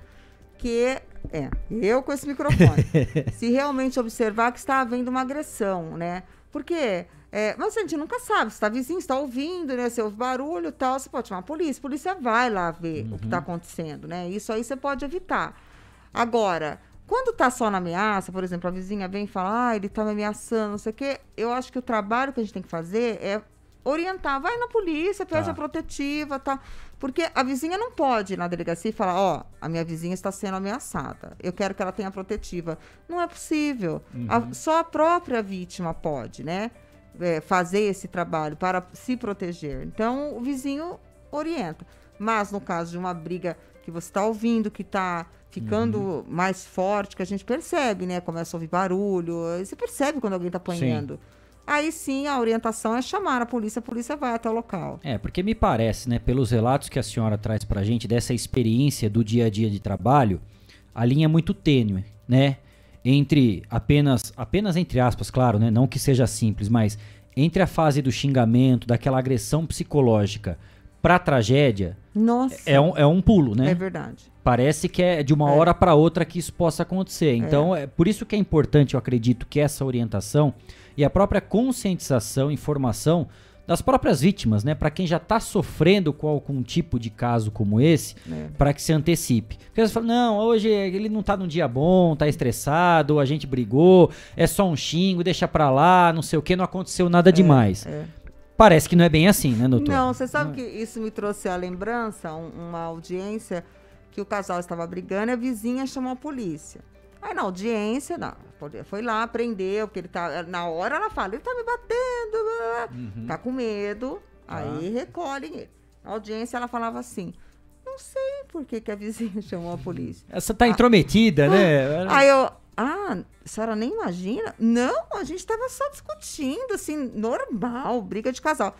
que. É, eu com esse microfone. se realmente observar que está havendo uma agressão, né? Porque É, mas a gente nunca sabe, se está vizinho, está ouvindo, né? Se ouve barulho e tal, você pode chamar a polícia. A polícia vai lá ver o que está acontecendo, né? Isso aí você pode evitar. Agora, quando está só na ameaça, por exemplo, a vizinha vem e fala, ah, ele está me ameaçando, não sei o quê, eu acho que o trabalho que a gente tem que fazer é orientar, vai na polícia, pede
Tá.
a protetiva, tá? Porque a vizinha não pode ir na delegacia e falar, ó, a minha vizinha está sendo ameaçada, eu quero que ela tenha protetiva. Não é possível. A- só a própria vítima pode, né? é, fazer esse trabalho para se proteger. Então, o vizinho orienta. Mas no caso de uma briga que você está ouvindo, que está ficando mais forte, que a gente percebe, né? Começa a ouvir barulho, você percebe quando alguém está apanhando. Aí sim, a orientação é chamar a polícia, a polícia vai até o local.
É, porque me parece, né, pelos relatos que a senhora traz pra gente dessa experiência do dia a dia de trabalho, a linha é muito tênue, né? Entre apenas, apenas entre aspas, claro, né? Não que seja simples, mas entre a fase do xingamento, daquela agressão psicológica pra tragédia,
Nossa,
é um, é um pulo, né?
é verdade.
Parece que é de uma
É.
hora para outra que isso possa acontecer. Então, é por isso que é importante, eu acredito, que essa orientação e a própria conscientização, informação das próprias vítimas, né, para quem já está sofrendo com algum tipo de caso como esse,
É.
para que se antecipe. Porque você fala, não, hoje ele não tá num dia bom, tá estressado, a gente brigou, é só um xingo, deixa pra lá, não sei o que, não aconteceu nada demais.
é.
Parece que não é bem assim, né, doutor?
Não, você sabe que isso me trouxe a lembrança, um- uma audiência que o casal estava brigando e a vizinha chamou a polícia. Aí na audiência, não, foi lá, prendeu, porque ele tá. Na hora ela fala, ele tá me batendo, blá. tá com medo, aí recolhem ele. Na audiência ela falava assim: não sei por que, que a vizinha chamou a polícia.
Essa tá intrometida, né?
Aí eu, ah, a senhora nem imagina? Não, a gente tava só discutindo, assim, normal, briga de casal.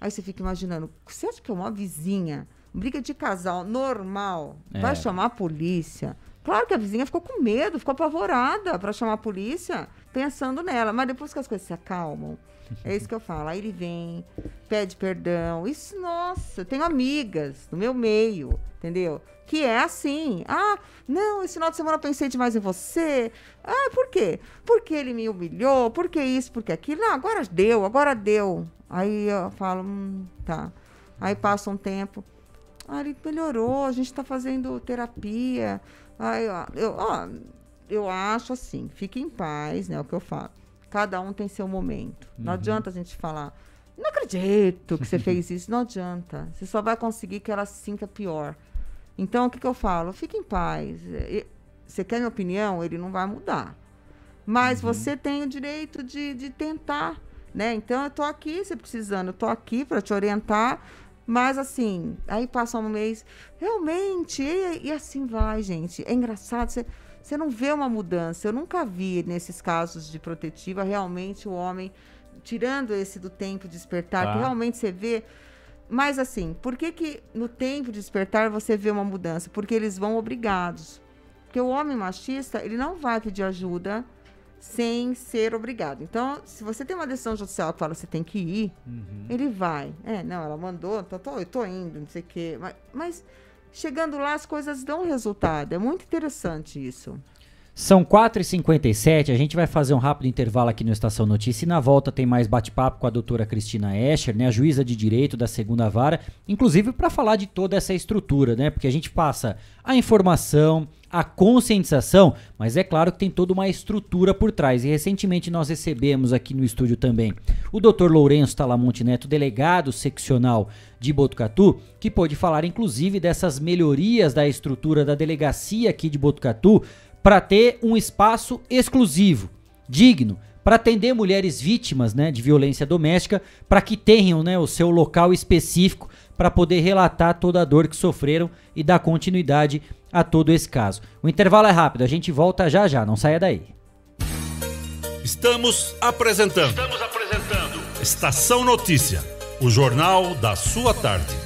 Aí você fica imaginando, você acha que é uma vizinha, briga de casal normal,
É.
vai chamar a polícia? Claro que a vizinha ficou com medo, ficou apavorada para chamar a polícia, pensando nela. Mas depois que as coisas se acalmam, é isso que eu falo. Aí ele vem, pede perdão. Isso, nossa, eu tenho amigas no meu meio, entendeu? Que é assim. Ah, não, esse final de semana eu pensei demais em você. Ah, por quê? Porque ele me humilhou, porque isso, porque aquilo. Não, agora deu, agora deu. Aí eu falo, hum, tá. Aí passa um tempo. Ah, ele melhorou, a gente está fazendo terapia. Aí, ó, eu, ó, eu acho assim, fique em paz, né? É o que eu falo. Cada um tem seu momento. Não adianta a gente falar, não acredito que você fez isso. Não adianta. Você só vai conseguir que ela se sinta pior. Então, o que, que eu falo? Fique em paz. Você quer minha opinião? Ele não vai mudar. Mas você tem o direito de, de tentar, né? Então, eu tô aqui, você precisando, eu tô aqui para te orientar. Mas, assim, aí passa um mês, realmente, e, e assim vai, gente. É engraçado, você, você não vê uma mudança. Eu nunca vi, nesses casos de protetiva, realmente o homem, tirando esse do tempo de despertar,
Tá.
que realmente você vê mas assim, por que que no tempo de despertar você vê uma mudança? Porque eles vão obrigados. Porque o homem machista, ele não vai pedir ajuda sem ser obrigado. Então, se você tem uma decisão judicial que fala que você tem que ir, ele vai. É, não, ela mandou, tô, tô, eu tô indo, não sei o quê. Mas, mas chegando lá, as coisas dão resultado. É muito interessante isso.
São 4h57, a gente vai fazer um rápido intervalo aqui no Estação Notícia e na volta tem mais bate-papo com a doutora Cristina Escher, né, a juíza de direito da segunda vara, inclusive para falar de toda essa estrutura, né, porque a gente passa a informação, a conscientização, mas é claro que tem toda uma estrutura por trás. E recentemente nós recebemos aqui no estúdio também o Dr. Lourenço Talamonte Neto, delegado seccional de Botucatu, que pôde falar inclusive dessas melhorias da estrutura da delegacia aqui de Botucatu para ter um espaço exclusivo, digno, para atender mulheres vítimas né, de violência doméstica, para que tenham né, o seu local específico para poder relatar toda a dor que sofreram e dar continuidade a todo esse caso. O intervalo é rápido, a gente volta já já, não saia daí.
Estamos apresentando. Estamos apresentando. Estação Notícia, o jornal da sua tarde.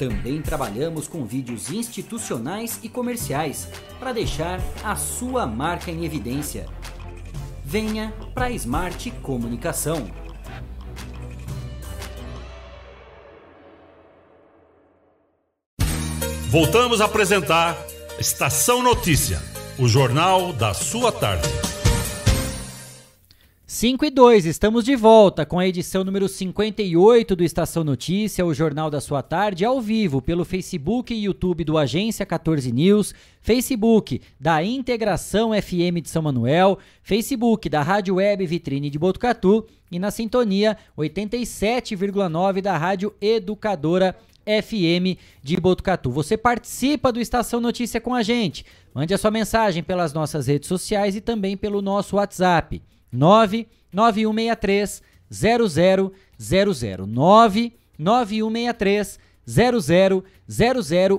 Também trabalhamos com vídeos institucionais e comerciais para deixar a sua marca em evidência. Venha para a Smart Comunicação.
Voltamos a apresentar Estação Notícia, o jornal da sua tarde.
5 e 2, estamos de volta com a edição número 58 do Estação Notícia, o jornal da sua tarde, ao vivo pelo Facebook e YouTube do Agência 14 News, Facebook da Integração FM de São Manuel, Facebook da Rádio Web Vitrine de Botucatu e na sintonia 87,9 da Rádio Educadora FM de Botucatu. Você participa do Estação Notícia com a gente. Mande a sua mensagem pelas nossas redes sociais e também pelo nosso WhatsApp. 99163 0000 99163 0000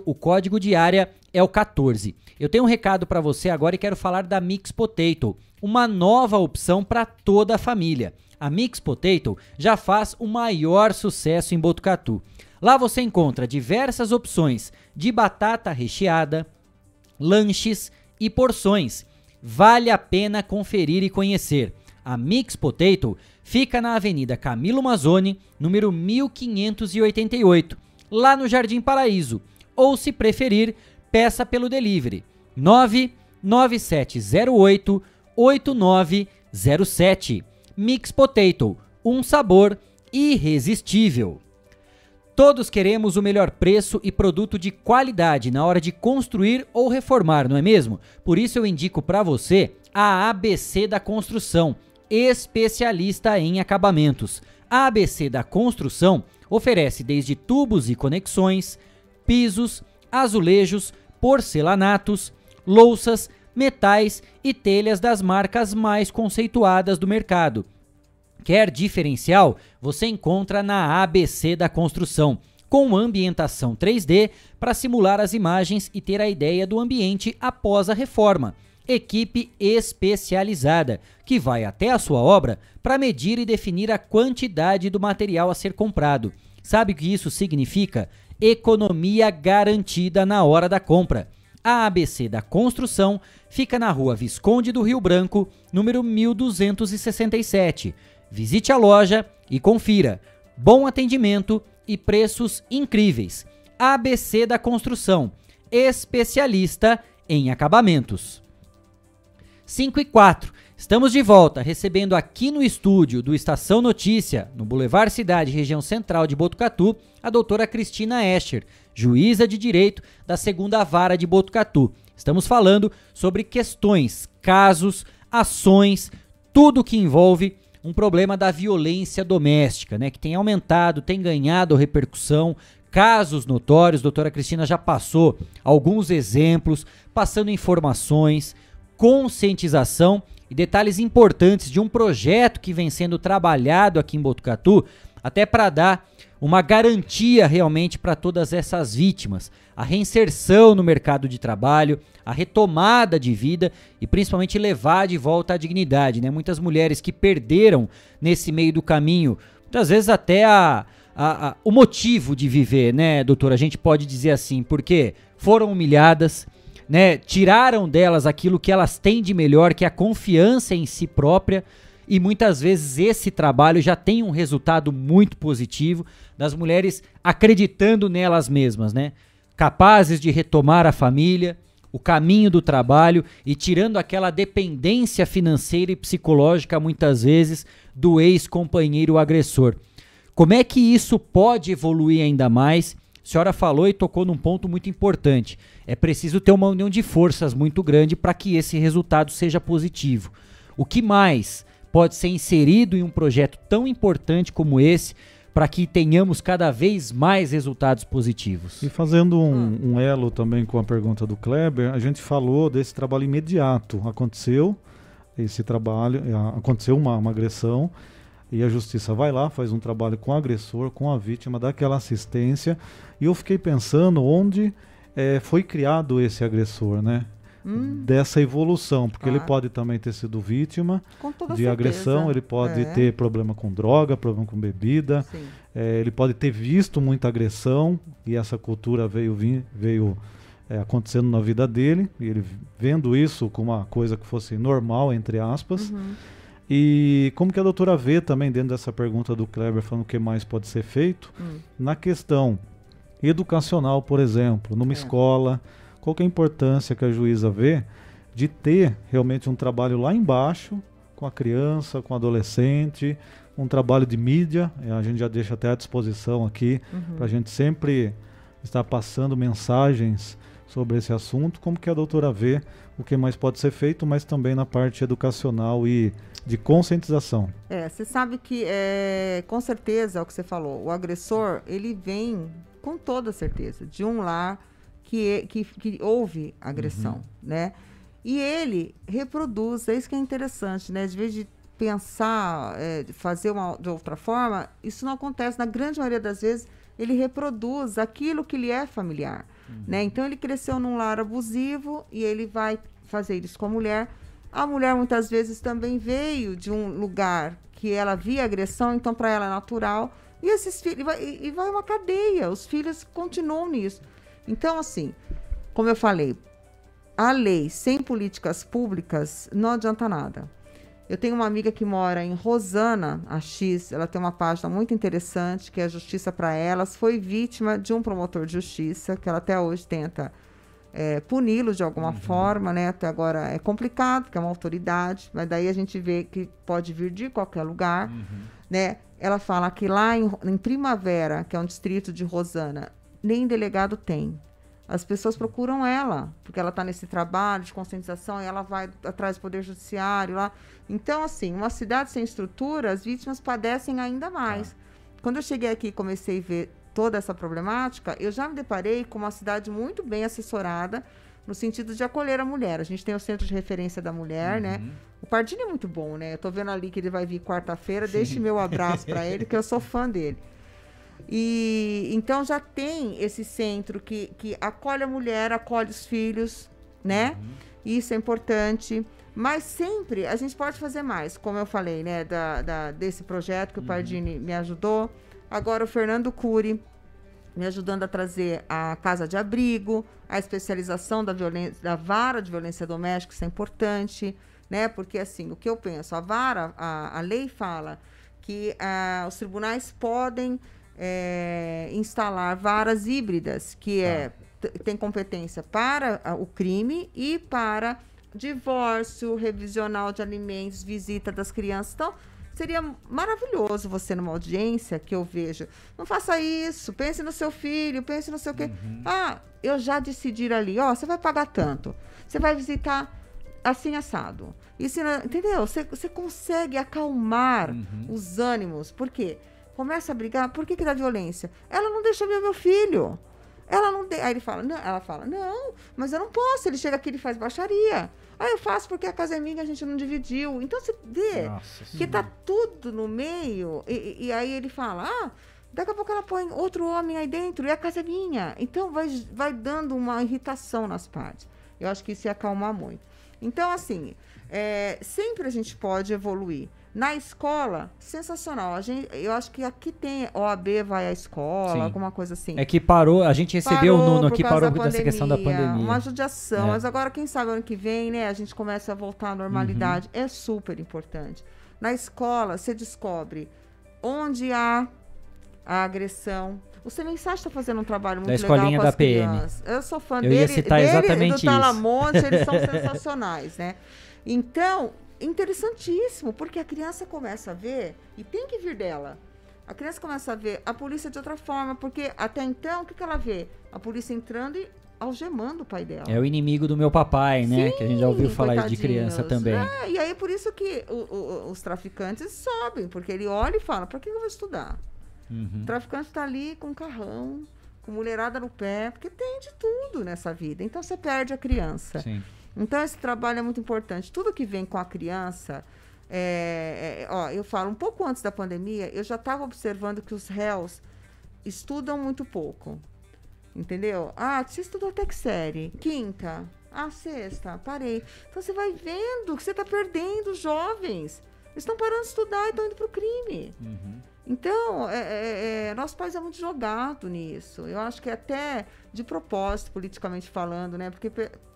o código de área é o 14. Eu tenho um recado para você agora e quero falar da Mix Potato, uma nova opção para toda a família. A Mix Potato já faz o maior sucesso em Botucatu. Lá você encontra diversas opções de batata recheada, lanches e porções. Vale a pena conferir e conhecer. A Mix Potato fica na Avenida Camilo Mazzoni, número 1588, lá no Jardim Paraíso. Ou, se preferir, peça pelo delivery 99708 8907. Mix Potato, um sabor irresistível. Todos queremos o melhor preço e produto de qualidade na hora de construir ou reformar, não é mesmo? Por isso eu indico para você a ABC da Construção especialista em acabamentos. A ABC da Construção oferece desde tubos e conexões, pisos, azulejos, porcelanatos, louças, metais e telhas das marcas mais conceituadas do mercado. Quer diferencial? Você encontra na ABC da Construção, com ambientação 3D para simular as imagens e ter a ideia do ambiente após a reforma. Equipe especializada, que vai até a sua obra para medir e definir a quantidade do material a ser comprado. Sabe o que isso significa? Economia garantida na hora da compra. A ABC da Construção fica na rua Visconde do Rio Branco, número 1267. Visite a loja e confira. Bom atendimento e preços incríveis. ABC da Construção, especialista em acabamentos. 5 e 4. Estamos de volta, recebendo aqui no estúdio do Estação Notícia, no Boulevard Cidade, região central de Botucatu, a doutora Cristina Escher, juíza de direito da segunda vara de Botucatu. Estamos falando sobre questões, casos, ações, tudo que envolve um problema da violência doméstica, né, que tem aumentado, tem ganhado repercussão, casos notórios. A doutora Cristina já passou alguns exemplos, passando informações, conscientização e detalhes importantes de um projeto que vem sendo trabalhado aqui em Botucatu, até para dar uma garantia realmente para todas essas vítimas, a reinserção no mercado de trabalho, a retomada de vida e principalmente levar de volta a dignidade, né? Muitas mulheres que perderam nesse meio do caminho, muitas vezes até a, a, a, o motivo de viver, né, doutora? A gente pode dizer assim, porque foram humilhadas, né, tiraram delas aquilo que elas têm de melhor, que é a confiança em si própria, e muitas vezes esse trabalho já tem um resultado muito positivo das mulheres acreditando nelas mesmas, né? Capazes de retomar a família, o caminho do trabalho e tirando aquela dependência financeira e psicológica muitas vezes do ex-companheiro agressor. Como é que isso pode evoluir ainda mais a senhora falou e tocou num ponto muito importante. É preciso ter uma união de forças muito grande para que esse resultado seja positivo. O que mais pode ser inserido em um projeto tão importante como esse para que tenhamos cada vez mais resultados positivos?
E fazendo um, um, elo também com a pergunta do Kleber, a gente falou desse trabalho imediato. Aconteceu esse trabalho, aconteceu uma, uma agressão e a justiça vai lá, faz um trabalho com o agressor, com a vítima, dá aquela assistência. E eu fiquei pensando onde é, foi criado esse agressor, né? Hum. Dessa evolução, porque ele pode também ter sido vítima de certeza. agressão, ele pode é. ter problema com droga, problema com bebida, é, ele pode ter visto muita agressão e essa cultura veio, veio é, acontecendo na vida dele, e ele vendo isso como uma coisa que fosse normal, entre aspas. Uhum. E como que a doutora vê também, dentro dessa pergunta do Kleber, falando o que mais pode ser feito, hum. na questão educacional, por exemplo, numa é. escola, qual que é a importância que a juíza vê de ter realmente um trabalho lá embaixo, com a criança, com o adolescente, um trabalho de mídia, a gente já deixa até à disposição aqui, uhum. para a gente sempre estar passando mensagens sobre esse assunto, como que a doutora vê o que mais pode ser feito, mas também na parte educacional e de conscientização.
É, você sabe que, é, com certeza, é o que você falou, o agressor, ele vem, com toda certeza, de um lar que, que, que houve agressão, uhum. né? E ele reproduz, é isso que é interessante, né? De vez de pensar, é, fazer uma, de outra forma, isso não acontece. Na grande maioria das vezes, ele reproduz aquilo que lhe é familiar, uhum. né? Então, ele cresceu num lar abusivo e ele vai fazer isso com a mulher, a mulher muitas vezes também veio de um lugar que ela via agressão, então para ela é natural. E esses filhos, e vai, e vai uma cadeia, os filhos continuam nisso. Então, assim, como eu falei, a lei sem políticas públicas não adianta nada. Eu tenho uma amiga que mora em Rosana, a X, ela tem uma página muito interessante, que é Justiça para Elas, foi vítima de um promotor de justiça, que ela até hoje tenta é, puni-lo de alguma uhum. forma, né? Até agora é complicado, porque é uma autoridade, mas daí a gente vê que pode vir de qualquer lugar, uhum. né? Ela fala que lá em, em, Primavera, que é um distrito de Rosana, nem delegado tem. As pessoas procuram ela, porque ela está nesse trabalho de conscientização e ela vai atrás do Poder Judiciário lá. Então, assim, uma cidade sem estrutura, as vítimas padecem ainda mais. Tá. Quando eu cheguei aqui e comecei a ver toda essa problemática, eu já me deparei com uma cidade muito bem assessorada, no sentido de acolher a mulher. A gente tem o Centro de Referência da Mulher, né? O Pardini é muito bom, né? Eu tô vendo ali que ele vai vir quarta-feira, deixe meu abraço para ele, que eu sou fã dele. E então já tem esse centro que, que acolhe a mulher, acolhe os filhos, né? Isso é importante. Mas sempre a gente pode fazer mais, como eu falei, né? Da, da- desse projeto que o Pardini me ajudou. Agora o Fernando Cury me ajudando a trazer a casa de abrigo, a especialização da da vara de violência doméstica, isso é importante, né? Porque assim, o que eu penso, a vara, a, a lei fala que ah, os tribunais podem eh, instalar varas híbridas, que é t- tem competência para ah, o crime e para divórcio, revisional de alimentos, visita das crianças. Então, seria maravilhoso você numa audiência que eu vejo. Não faça isso, pense no seu filho, pense no seu quê. Ah, eu já decidi ali, ó, você vai pagar tanto. Você vai visitar assim assado. Isso, entendeu? Você, você consegue acalmar os ânimos. Por quê? Começa a brigar, por que, que dá violência? Ela não deixa ver meu filho. Ela não de... Aí ele fala, não, ela fala, não, mas eu não posso. Ele chega aqui e faz baixaria. Aí eu faço porque a casa é minha, a gente não dividiu. Então você vê
Nossa
que tá tudo no meio. E, e- e aí ele fala, ah, daqui a pouco ela põe outro homem aí dentro e a casa é minha. Então vai, vai dando uma irritação nas partes. Eu acho que isso ia acalmar muito. Então, assim, é, sempre a gente pode evoluir. Na escola, sensacional. A gente, eu acho que aqui tem OAB vai à escola,
Sim.
alguma coisa assim.
É que parou, a gente recebeu o
Parou
Nuno
por
aqui, parou
da
dessa questão da pandemia.
Uma judiação.
É.
Mas agora, quem sabe, ano que vem, né, a gente começa a voltar à normalidade.
Uhum.
É super importante. Na escola, você descobre onde há a agressão. O Semensage está fazendo um trabalho muito legal
escolinha
com
da
as
PM.
crianças. Eu sou fã
Eu
dele,
ia citar
dele
exatamente
e do Talamonte, eles são sensacionais, né? Então, interessantíssimo, porque a criança começa a ver, e tem que vir dela. A criança começa a ver a polícia de outra forma, porque até então, o que, que ela vê? A polícia entrando e algemando o pai dela.
É o inimigo do meu papai, né? que a gente já ouviu
Sim,
falar de criança também.
É, e aí por isso que o- o- os traficantes sobem, porque ele olha e fala, para que eu vou estudar?
Uhum.
O traficante está ali com carrão, com mulherada no pé, porque tem de tudo nessa vida. Então você perde a criança.
Sim.
Então esse trabalho é muito importante. Tudo que vem com a criança, é, é, ó, eu falo, um pouco antes da pandemia, eu já estava observando que os réus estudam muito pouco. Entendeu? Ah, você estudou até que série? Quinta. Ah, sexta. Parei. Então você vai vendo que você está perdendo jovens. Eles estão parando de estudar e estão indo para o crime. Então, é, é, é, nosso país é muito jogado nisso. Eu acho que é até de propósito, politicamente falando, né? Porque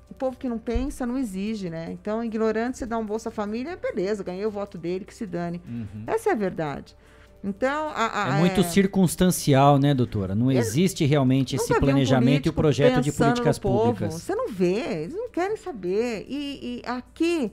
o povo que não pensa não exige, né? Então, ignorante, você dá um Bolsa Família, beleza, ganhei o voto dele, que se dane. Essa é a verdade. Então, a, a-
É muito circunstancial, né, doutora? Não existe realmente esse
vi um
planejamento e o projeto de políticas
povo.
públicas.
Você não vê, eles não querem saber. E, e aqui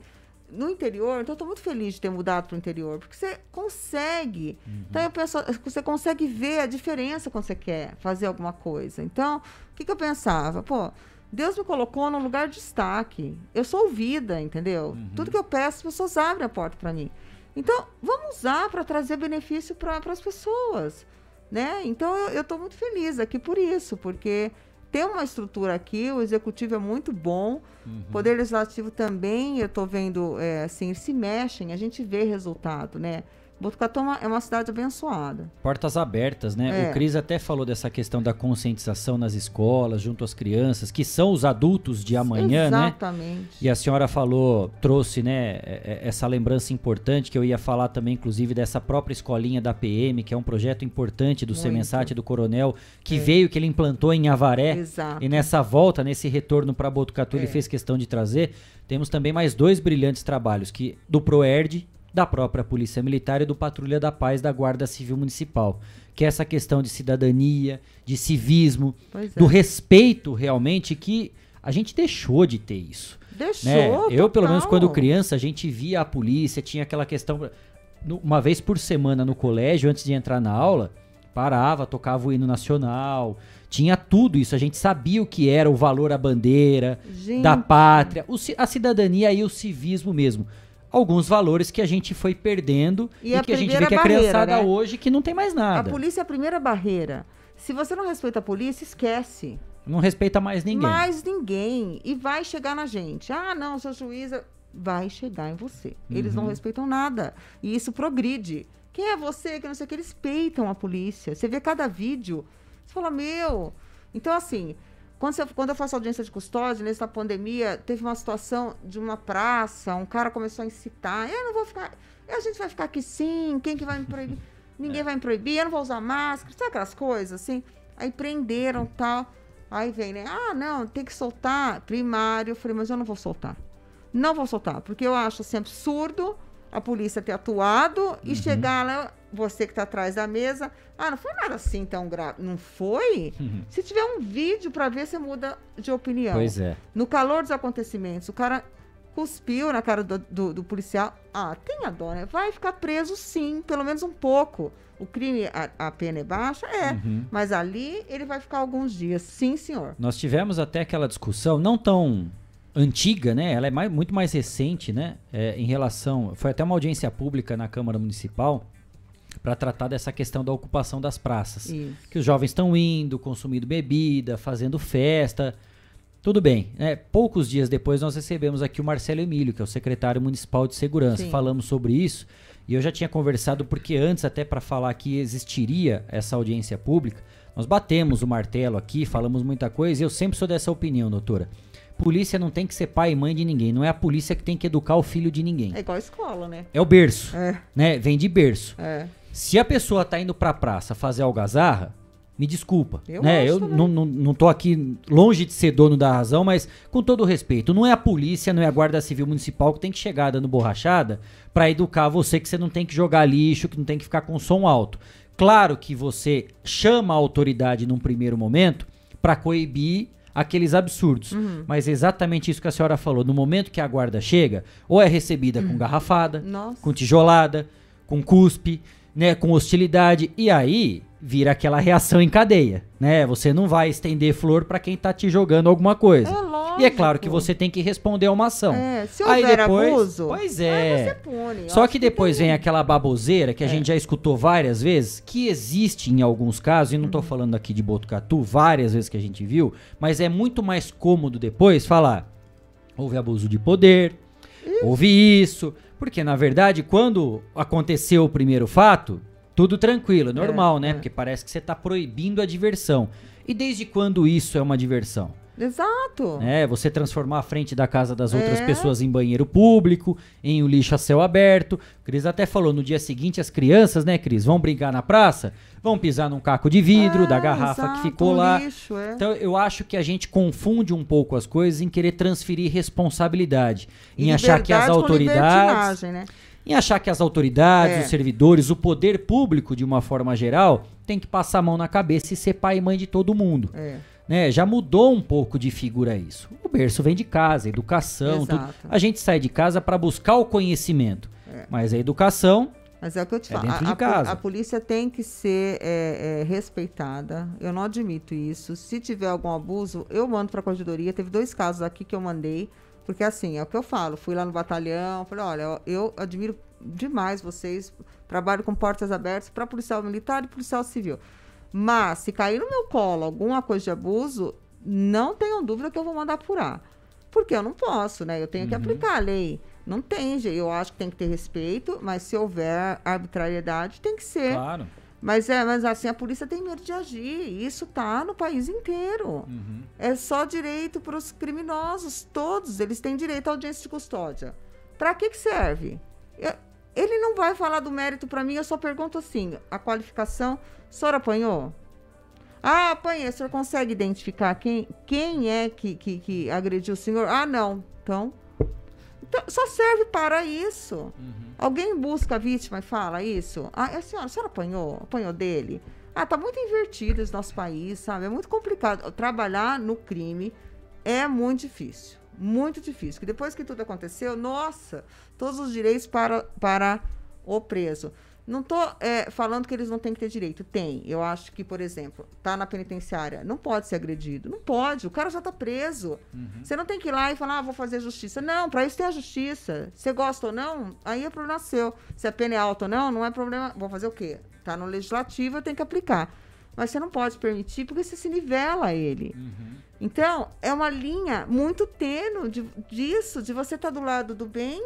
no interior, então eu estou muito feliz de ter mudado para o interior, porque você consegue.
Uhum.
Então eu penso, você consegue ver a diferença quando você quer fazer alguma coisa. Então, o que, que eu pensava? Pô, Deus me colocou num lugar de destaque. Eu sou ouvida, entendeu?
Uhum.
Tudo que eu peço, as pessoas abrem a porta para mim. Então, vamos usar para trazer benefício para as pessoas. Né? Então, eu estou muito feliz aqui por isso, porque tem uma estrutura aqui, o executivo é muito bom, o poder legislativo também, eu estou vendo, é, assim, eles se mexem, a gente vê resultado, né? Botucatu é uma, é cidade abençoada.
Portas abertas, né?
É.
O Cris até falou dessa questão da conscientização nas escolas, junto às crianças, que são os adultos de amanhã, né?
Exatamente.
E a senhora falou, trouxe, né, é- é- essa lembrança importante que eu ia falar também, inclusive, dessa própria escolinha da PM, que é um projeto importante do
Muito.
Semensat e do Coronel, que veio, que ele implantou em Avaré.
Exato.
E nessa volta, nesse retorno para Botucatu, ele
É.
fez questão de trazer. Temos também mais dois brilhantes trabalhos, que do Proerd, da própria Polícia Militar e do Patrulha da Paz da Guarda Civil Municipal. Que é essa questão de cidadania, de civismo,
é.
do respeito realmente que a gente deixou de ter isso.
Deixou,
né? Eu, pelo menos, quando criança, a gente via a polícia, tinha aquela questão. Uma vez por semana no colégio, antes de entrar na aula, parava, tocava o hino nacional, tinha tudo isso. A gente sabia o que era o valor à bandeira,
Gente.
da pátria, o a cidadania e o civismo mesmo. Alguns valores que a gente foi perdendo
E
e,
a
que a gente vê que a criançada
né?
hoje que não tem mais
A
nada.
polícia é a primeira barreira. Se você não respeita a polícia, esquece.
Não respeita mais ninguém.
Mais ninguém. E vai chegar na gente. Ah, não, sou juíza. Vai chegar em você. Eles
Uhum.
não respeitam nada. E isso progride. Quem é você? Que não sei o que. Eles peitam a polícia. Você vê cada vídeo. Você fala, meu. Então, assim, quando, você- quando eu faço audiência de custódia, nessa pandemia, teve uma situação de uma praça, um cara começou a incitar. Eu não vou ficar. A gente vai ficar aqui sim. Quem que vai me proibir? Ninguém vai me proibir. Eu não vou usar máscara. Sabe aquelas coisas assim? Aí prenderam tal. Aí vem, né? Ah, não, tem que soltar primário. Eu falei, mas eu não vou soltar. Não vou soltar, porque eu acho assim, absurdo a polícia ter atuado e chegar lá, você que está atrás da mesa. Ah, não foi nada assim tão grave. Não foi? Se tiver um vídeo para ver, você muda de opinião.
Pois é.
No calor dos acontecimentos, o cara cuspiu na cara do, do- do policial. Ah, tenha dó, né? Vai ficar preso sim, pelo menos um pouco. O crime, a, a pena é baixa? É.
Uhum.
Mas ali ele vai ficar alguns dias. Sim, senhor.
Nós tivemos até aquela discussão, não tão antiga, né? Ela é mais- muito mais recente, né? É, em relação. Foi até uma audiência pública na Câmara Municipal para tratar dessa questão da ocupação das praças.
Isso.
Que os jovens estão indo, consumindo bebida, fazendo festa. Tudo bem. né? Poucos dias depois nós recebemos aqui o Marcelo Emílio, que é o secretário municipal de segurança.
Sim.
Falamos sobre isso. E eu já tinha conversado, porque antes, até para falar que existiria essa audiência pública, nós batemos o martelo aqui, falamos muita coisa, e eu sempre sou dessa opinião, doutora. Polícia não tem que ser pai e mãe de ninguém. Não é a polícia que tem que educar o filho de ninguém.
É igual a escola, né?
É o berço.
É.
Né? Vem de berço.
É.
Se a pessoa tá indo pra praça fazer algazarra, me desculpa.
Eu
né? Eu não, não, não tô aqui longe de ser dono da razão, mas com todo o respeito, não é a polícia, não é a Guarda Civil Municipal que tem que chegar dando borrachada pra educar você que você não tem que jogar lixo, que não tem que ficar com som alto. Claro que você chama a autoridade num primeiro momento pra coibir aqueles absurdos.
Uhum.
Mas é exatamente isso que a senhora falou. No momento que a guarda chega, ou é recebida com garrafada,
Uhum. Nossa.
com tijolada, com cuspe, né, com hostilidade, e aí vira aquela reação em cadeia, né? Você não vai estender flor pra quem tá te jogando alguma coisa.
É lógico.
E é claro que você tem que responder a uma ação.
É, se
Aí
houver
depois-
abuso,
pois
aí
é.
você pune.
Só que depois
tem-
vem aquela baboseira que a
É.
gente já escutou várias vezes, que existe em alguns casos, e não tô
Uhum.
falando aqui de Botucatu, várias vezes que a gente viu, mas é muito mais cômodo depois falar: houve abuso de poder, houve isso, porque na verdade, quando aconteceu o primeiro fato, tudo tranquilo, normal, né?
é.
Porque parece que você tá proibindo a diversão. E desde quando isso é uma diversão?
Exato.
né? Você transformar a frente da casa das outras
É.
pessoas em banheiro público, em um lixo a céu aberto. Cris até falou no dia seguinte as crianças, né, Cris, vão brincar na praça, vão pisar num caco de vidro da
É,
garrafa
exato,
que ficou lá.
lixo, é.
Então eu acho que a gente confunde um pouco as coisas em querer transferir responsabilidade,
E
em achar que as autoridades
né?
em achar que as autoridades,
É.
os servidores, o poder público, de uma forma geral, tem que passar a mão na cabeça e ser pai e mãe de todo mundo.
É.
Né? Já mudou um pouco de figura isso. O berço vem de casa, educação, tudo. A gente sai de casa para buscar o conhecimento.
É.
Mas a educação,
Mas é o que eu te
É
falo.
dentro
a,
de
a po-
casa.
a polícia tem que ser é, é, respeitada. Eu não admito isso. Se tiver algum abuso, eu mando para a corregedoria. Teve dois casos aqui que eu mandei. Porque assim, é o que eu falo. Fui lá no batalhão, falei, olha, eu, eu admiro demais vocês. Trabalho com portas abertas para policial militar e policial civil. Mas se cair no meu colo alguma coisa de abuso, não tenham dúvida que eu vou mandar apurar. Porque eu não posso, né? Eu tenho que aplicar a lei. Não tem, jeito. eu acho que tem que ter respeito, mas se houver arbitrariedade, tem que ser.
claro.
Mas é, mas assim, a polícia tem medo de agir. Isso tá no país inteiro. É só direito para os criminosos, todos. Eles têm direito à audiência de custódia. Para que que serve? Eu- ele não vai falar do mérito para mim, eu só pergunto assim, a qualificação, o senhor apanhou? Ah, apanhei. O senhor consegue identificar quem, quem é que, que, que agrediu o senhor? Ah, não. Então, então, só serve para isso. Alguém busca a vítima e fala isso? Ah, é a senhora, a senhora apanhou? Apanhou dele? Ah, tá muito invertido esse nosso país, sabe? É muito complicado. Trabalhar no crime é muito difícil. Muito difícil. Que depois que tudo aconteceu, nossa, todos os direitos para, para o preso. Não estou falando que eles não têm que ter direito. Tem. Eu acho que, por exemplo, tá na penitenciária, não pode ser agredido. Não pode. O cara já está preso. Você não tem que ir lá e falar, ah, vou fazer justiça. Não, para isso tem a justiça. Você gosta ou não, aí é problema seu. Se a pena é alta ou não, não é problema. Vou fazer o quê? Tá no legislativo, eu tenho que aplicar. mas você não pode permitir porque você se nivela ele. Então, é uma linha muito tênue de, disso, de você estar tá do lado do bem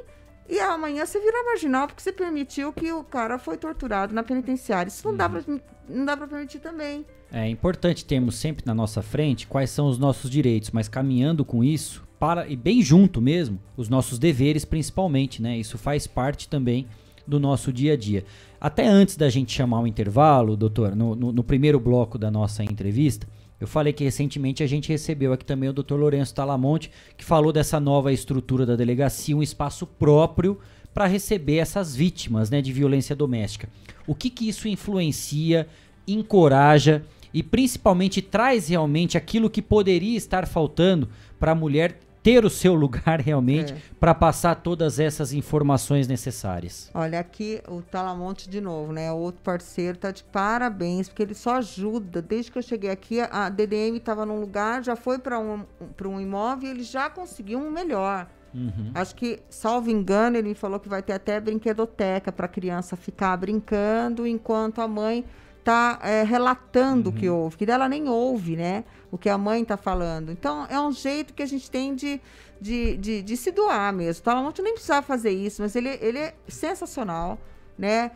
e amanhã você vira marginal porque você permitiu que o cara foi torturado na penitenciária. Isso não dá pra, não dá para permitir também.
É importante termos sempre na nossa frente quais são os nossos direitos, mas caminhando com isso, para e bem junto mesmo, os nossos deveres principalmente, né? Isso faz parte também do nosso dia a dia. Até antes da gente chamar o intervalo, doutor, no, no, no primeiro bloco da nossa entrevista, eu falei que recentemente a gente recebeu aqui também o Dr. Lourenço Talamonte, que falou dessa nova estrutura da delegacia, um espaço próprio para receber essas vítimas né, de violência doméstica. O que, que isso influencia, encoraja e principalmente traz realmente aquilo que poderia estar faltando para a mulher ter o seu lugar realmente é. para passar todas essas informações necessárias.
Olha, aqui o Talamonte de novo, né? O outro parceiro tá de parabéns, porque ele só ajuda. Desde que eu cheguei aqui, a DDM estava num lugar, já foi para um, para um imóvel e ele já conseguiu um melhor. Uhum. Acho que, salvo engano, ele me falou que vai ter até brinquedoteca para a criança ficar brincando enquanto a mãe tá é, relatando uhum. o que uhum. ouve, que dela nem ouve, né? O que a mãe tá falando. Então, é um jeito que a gente tem de, de, de, de se doar mesmo. Tá? Não nem precisava fazer isso, mas ele, ele é sensacional, né?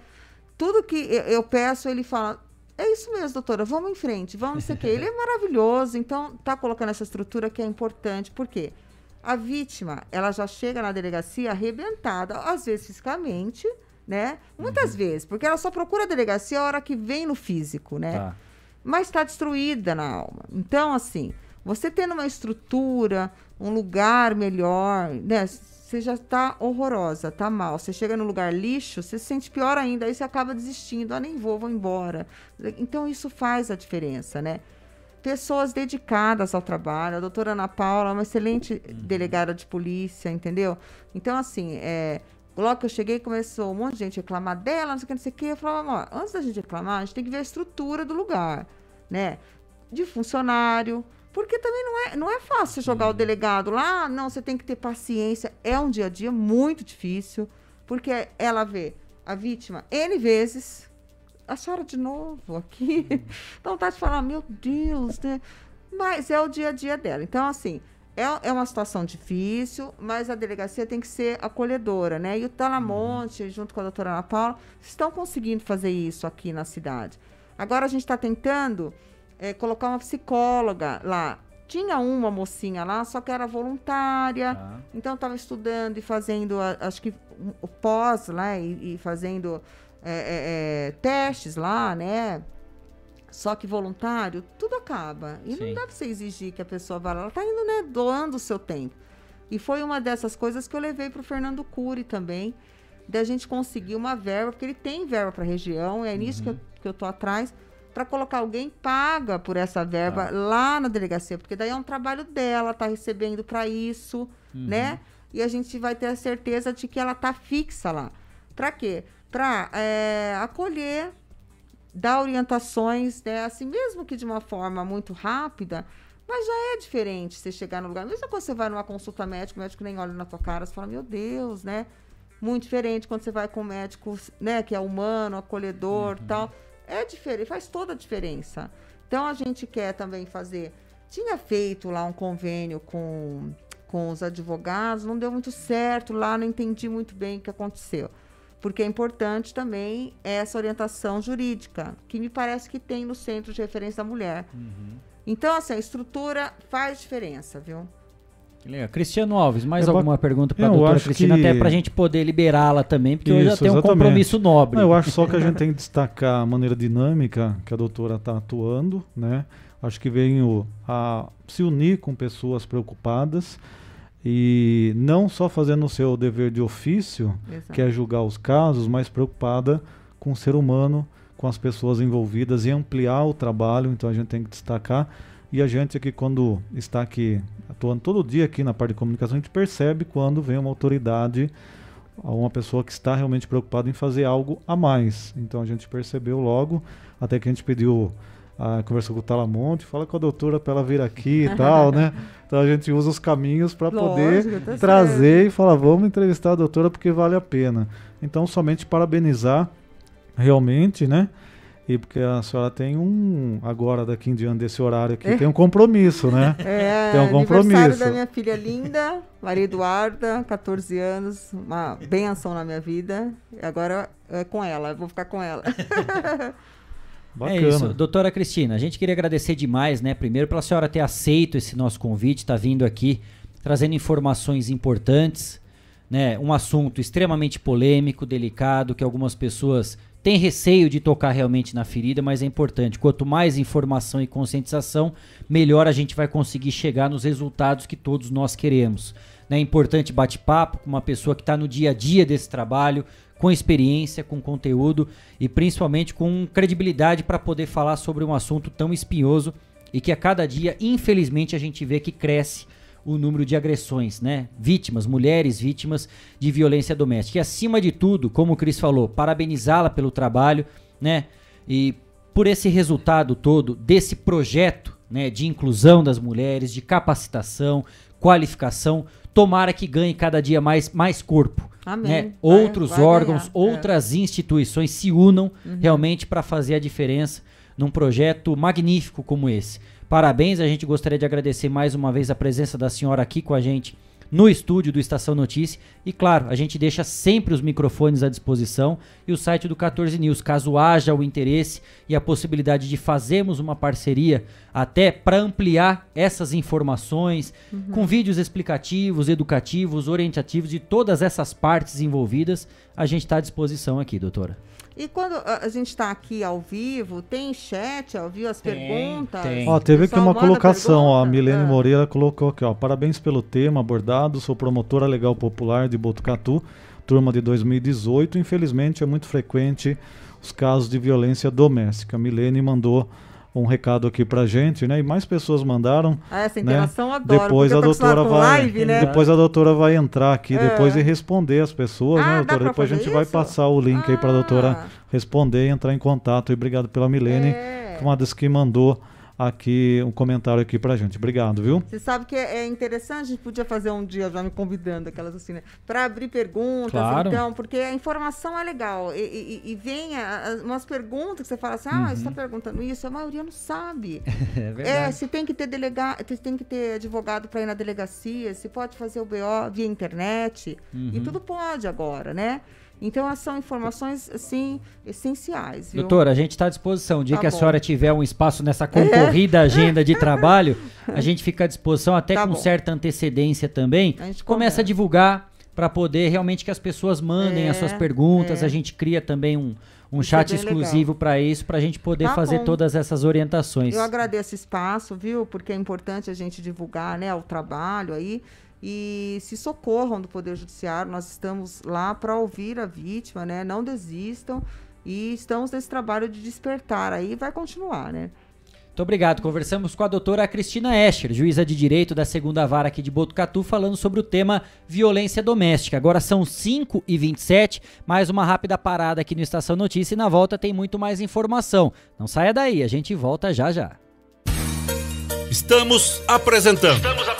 Tudo que eu, eu peço, ele fala, é isso mesmo, doutora, vamos em frente, vamos não sei o quê. Ele é maravilhoso, então tá colocando essa estrutura que é importante. Por quê? A vítima, ela já chega na delegacia arrebentada, às vezes fisicamente, né? Muitas uhum. vezes, porque ela só procura a delegacia a hora que vem no físico, né? Tá. Mas está destruída na alma. Então, assim, você tendo uma estrutura, um lugar melhor, né? Você já está horrorosa, tá mal. Você chega no lugar lixo, você se sente pior ainda, aí você acaba desistindo. Ah, nem vou, vou embora. Então, isso faz a diferença, né? Pessoas dedicadas ao trabalho. A doutora Ana Paula é uma excelente uhum. delegada de polícia, entendeu? Então, assim, é, Logo que eu cheguei, começou um monte de gente reclamar dela, não sei o que, não sei o que. Eu falava, ó, antes da gente reclamar, a gente tem que ver a estrutura do lugar, né? De funcionário. Porque também não é, não é fácil jogar o delegado lá, não, você tem que ter paciência. É um dia a dia muito difícil, porque ela vê a vítima N vezes, a senhora de novo aqui. Então tá de falar, meu Deus, né? Mas é o dia a dia dela. Então, assim, é, é uma situação difícil, mas a delegacia tem que ser acolhedora, né? E o Talamonte, uhum. junto com a doutora Ana Paula, estão conseguindo fazer isso aqui na cidade. Agora a gente está tentando é, colocar uma psicóloga lá. Tinha uma mocinha lá, só que era voluntária, ah. então estava estudando e fazendo, acho que o pós lá, e, e fazendo é, é, é, testes lá, né? Só que voluntário, tudo acaba. E Sim. não dá pra você exigir que a pessoa vá lá. Ela tá indo, né, doando o seu tempo. E foi uma dessas coisas que eu levei pro Fernando Cury também, da gente conseguir uma verba, porque ele tem verba para região, é nisso uhum. que, eu, que eu tô atrás, para colocar alguém paga por essa verba tá. lá na delegacia, porque daí é um trabalho dela, tá recebendo para isso, uhum. né? E a gente vai ter a certeza de que ela tá fixa lá. Para quê? Para é, eh, acolher dar orientações, né? Assim, mesmo que de uma forma muito rápida, mas já é diferente você chegar no lugar. Mesmo quando você vai numa consulta médica, o médico nem olha na tua cara, você fala, meu Deus, né? Muito diferente quando você vai com um médico, né, que é humano, acolhedor uhum. tal. É diferente, faz toda a diferença. Então a gente quer também fazer. Tinha feito lá um convênio com, com os advogados, não deu muito certo lá, não entendi muito bem o que aconteceu porque é importante também essa orientação jurídica, que me parece que tem no Centro de Referência da Mulher. Uhum. Então, assim, a estrutura faz diferença, viu?
Legal. Cristiano Alves, mais eu alguma pergunta para a doutora Cristina, que... até para a gente poder liberá-la também, porque Isso, hoje já tem um compromisso nobre.
Não, eu acho só que a gente tem que destacar a maneira dinâmica que a doutora está atuando, né? Acho que veio a se unir com pessoas preocupadas, e não só fazendo o seu dever de ofício, Exato. que é julgar os casos, mas preocupada com o ser humano, com as pessoas envolvidas e ampliar o trabalho. Então a gente tem que destacar. E a gente aqui, quando está aqui atuando todo dia aqui na parte de comunicação, a gente percebe quando vem uma autoridade, uma pessoa que está realmente preocupada em fazer algo a mais. Então a gente percebeu logo, até que a gente pediu ah, conversou com o Talamonte, fala com a doutora para ela vir aqui e tal, né? Então a gente usa os caminhos para poder tá trazer certo. e falar, vamos entrevistar a doutora porque vale a pena. Então somente parabenizar realmente, né? E porque a senhora tem um, agora daqui em diante desse horário aqui, é. tem um compromisso, né?
É, tem um compromisso. aniversário da minha filha linda, Maria Eduarda, 14 anos, uma benção na minha vida. E agora é com ela, eu vou ficar com ela.
Bacana. É isso, doutora Cristina, a gente queria agradecer demais, né? Primeiro pela senhora ter aceito esse nosso convite, está vindo aqui trazendo informações importantes, né? Um assunto extremamente polêmico, delicado, que algumas pessoas tem receio de tocar realmente na ferida, mas é importante. Quanto mais informação e conscientização, melhor a gente vai conseguir chegar nos resultados que todos nós queremos. É importante bate-papo com uma pessoa que está no dia a dia desse trabalho, com experiência, com conteúdo e principalmente com credibilidade para poder falar sobre um assunto tão espinhoso e que a cada dia, infelizmente, a gente vê que cresce o número de agressões, né? Vítimas, mulheres vítimas de violência doméstica. E acima de tudo, como o Cris falou, parabenizá-la pelo trabalho, né? E por esse resultado todo desse projeto, né, de inclusão das mulheres, de capacitação, qualificação, tomara que ganhe cada dia mais mais corpo. Amém. Né? Vai, Outros vai órgãos, ganhar. É. outras é. instituições se unam uhum. realmente para fazer a diferença num projeto magnífico como esse. Parabéns, a gente gostaria de agradecer mais uma vez a presença da senhora aqui com a gente no estúdio do Estação Notícia. E claro, a gente deixa sempre os microfones à disposição e o site do 14 News, caso haja o interesse e a possibilidade de fazermos uma parceria até para ampliar essas informações uhum. com vídeos explicativos, educativos, orientativos de todas essas partes envolvidas, a gente está à disposição aqui, doutora.
E quando a gente está aqui ao vivo, tem chat ao vivo, as tem, perguntas? Tem.
Ó, teve aqui uma colocação, ó, a Milene é. Moreira colocou aqui, ó, parabéns pelo tema abordado, sou promotora legal popular de Botucatu, turma de 2018, infelizmente é muito frequente os casos de violência doméstica. A Milene mandou um recado aqui pra gente, né? E mais pessoas mandaram.
Ah, essa né? interação né? adoro.
Depois a doutora vai, live, né? depois a doutora vai entrar aqui é. depois e responder as pessoas, né, ah, né, doutora? Depois a gente isso? vai passar o link ah. aí pra doutora responder e entrar em contato. E obrigado pela Milene, é. uma das que mandou aqui um comentário aqui pra gente. Obrigado, viu?
Você sabe que é interessante, a gente podia fazer um dia já me convidando, aquelas assim, né? Pra abrir perguntas, claro. então, porque a informação é legal. E, e, e vem a, a, umas perguntas que você fala assim, ah, uhum. você está perguntando isso, a maioria não sabe. é verdade. É, se tem que ter delegado, tem que ter advogado para ir na delegacia, se pode fazer o BO via internet, uhum. e tudo pode agora, né? Então, são informações, assim, essenciais.
Viu? Doutora, a gente está à disposição. O dia tá que a senhora tiver um espaço nessa concorrida é. agenda de trabalho, a gente fica à disposição, até tá com bom. certa antecedência também. A gente começa a divulgar para poder realmente que as pessoas mandem é, as suas perguntas. É. A gente cria também um, um chat é exclusivo para isso, para a gente poder tá fazer bom. todas essas orientações.
Eu agradeço o espaço, viu? Porque é importante a gente divulgar né, o trabalho aí e se socorram do Poder Judiciário. Nós estamos lá para ouvir a vítima, né? Não desistam e estamos nesse trabalho de despertar. Aí vai continuar, né?
Muito obrigado. Conversamos com a doutora Cristina Escher, juíza de direito da segunda vara aqui de Botucatu, falando sobre o tema violência doméstica. Agora são 5 e 27 mais uma rápida parada aqui no Estação Notícia e na volta tem muito mais informação. Não saia daí, a gente volta já já.
Estamos apresentando. Estamos apresentando.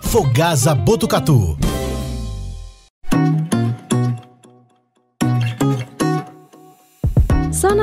Fogasa Botucatu.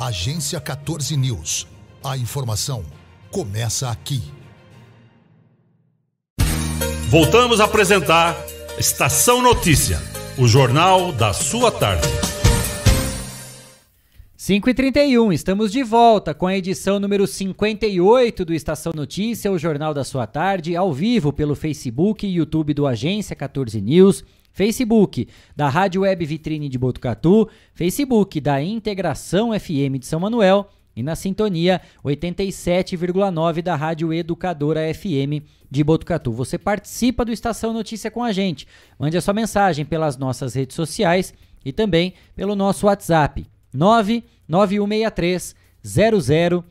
Agência 14 News. A informação começa aqui.
Voltamos a apresentar Estação Notícia, o jornal da sua tarde.
5 e 31 estamos de volta com a edição número 58 do Estação Notícia, o jornal da sua tarde, ao vivo pelo Facebook e YouTube do Agência 14 News Facebook da Rádio Web Vitrine de Botucatu, Facebook da Integração FM de São Manuel e na sintonia 87,9 da Rádio Educadora FM de Botucatu. Você participa do Estação Notícia com a gente. Mande a sua mensagem pelas nossas redes sociais e também pelo nosso WhatsApp 99163 0000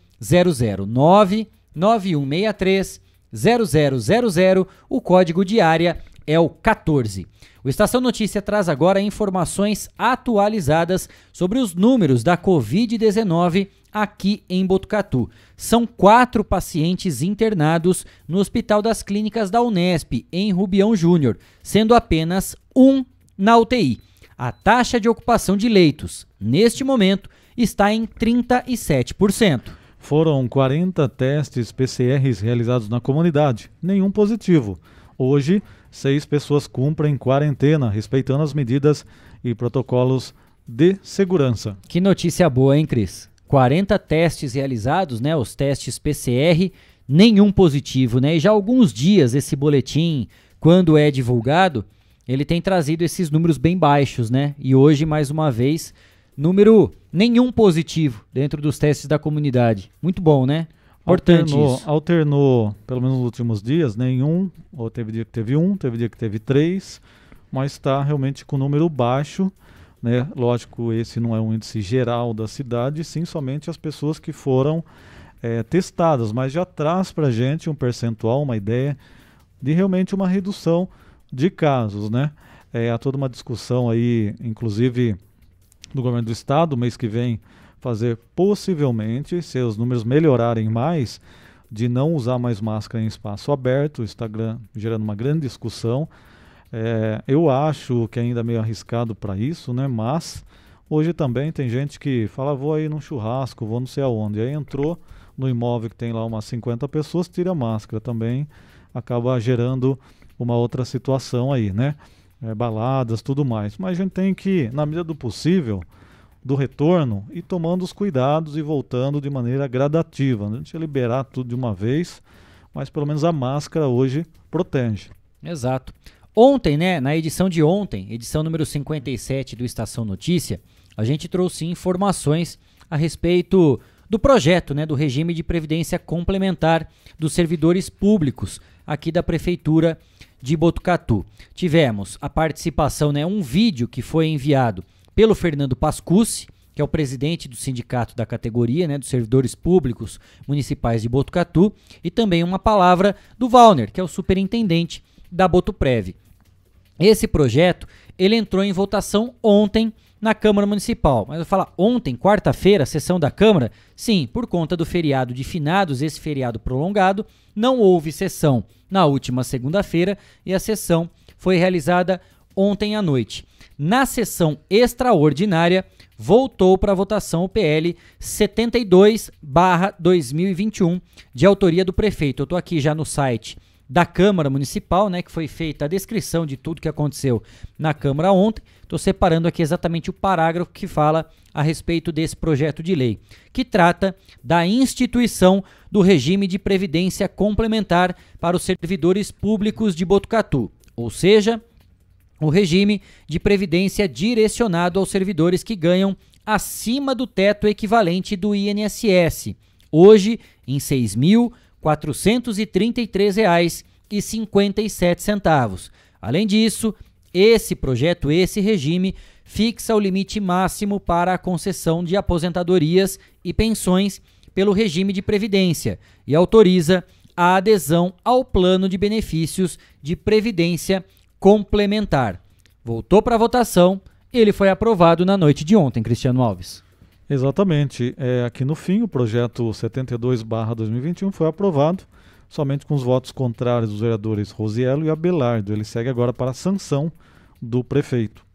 99163 0000. O código de área é o 14. O Estação Notícia traz agora informações atualizadas sobre os números da Covid-19 aqui em Botucatu. São quatro pacientes internados no Hospital das Clínicas da Unesp, em Rubião Júnior, sendo apenas um na UTI. A taxa de ocupação de leitos, neste momento, está em 37%.
Foram 40 testes PCRs realizados na comunidade, nenhum positivo. Hoje, seis pessoas cumprem quarentena, respeitando as medidas e protocolos de segurança.
Que notícia boa, hein, Cris? 40 testes realizados, né? Os testes PCR, nenhum positivo, né? E já há alguns dias esse boletim, quando é divulgado, ele tem trazido esses números bem baixos, né? E hoje, mais uma vez, número nenhum positivo dentro dos testes da comunidade. Muito bom, né? Importante
alternou,
isso.
alternou, pelo menos nos últimos dias, nenhum, ou teve dia que teve um, teve dia que teve três, mas está realmente com número baixo. Né? Lógico, esse não é um índice geral da cidade, sim somente as pessoas que foram é, testadas, mas já traz para a gente um percentual, uma ideia de realmente uma redução de casos. Né? É, há toda uma discussão aí, inclusive do governo do estado, mês que vem fazer possivelmente, se os números melhorarem mais, de não usar mais máscara em espaço aberto, o Instagram gerando uma grande discussão. É, eu acho que ainda é meio arriscado para isso, né? Mas hoje também tem gente que fala, vou aí num churrasco, vou não sei aonde. Aí entrou no imóvel que tem lá umas 50 pessoas, tira a máscara também, acaba gerando uma outra situação aí, né? É, baladas, tudo mais. Mas a gente tem que, na medida do possível, do retorno e tomando os cuidados e voltando de maneira gradativa. Não a gente ia liberar tudo de uma vez, mas pelo menos a máscara hoje protege.
Exato. Ontem, né, na edição de ontem, edição número 57 do Estação Notícia, a gente trouxe informações a respeito do projeto, né, do regime de previdência complementar dos servidores públicos aqui da prefeitura de Botucatu. Tivemos a participação, né, um vídeo que foi enviado pelo Fernando Pascucci, que é o presidente do sindicato da categoria, né, dos servidores públicos municipais de Botucatu, e também uma palavra do Valner, que é o superintendente da Botuprev. Esse projeto, ele entrou em votação ontem na Câmara Municipal. Mas eu falar ontem, quarta-feira, sessão da Câmara? Sim, por conta do feriado de finados, esse feriado prolongado, não houve sessão na última segunda-feira e a sessão foi realizada ontem à noite. Na sessão extraordinária, voltou para votação o PL 72/2021, de autoria do prefeito. Eu estou aqui já no site da Câmara Municipal, né, que foi feita a descrição de tudo que aconteceu na Câmara ontem. Estou separando aqui exatamente o parágrafo que fala a respeito desse projeto de lei, que trata da instituição do regime de previdência complementar para os servidores públicos de Botucatu, ou seja, o regime de previdência direcionado aos servidores que ganham acima do teto equivalente do INSS, hoje em R$ 6.433,57. Além disso, esse projeto, esse regime, fixa o limite máximo para a concessão de aposentadorias e pensões pelo regime de previdência e autoriza a adesão ao plano de benefícios de previdência complementar. Voltou para votação, ele foi aprovado na noite de ontem, Cristiano Alves.
Exatamente. É, aqui no fim, o projeto 72-2021 foi aprovado, somente com os votos contrários dos vereadores Rosielo e Abelardo. Ele segue agora para a sanção do prefeito.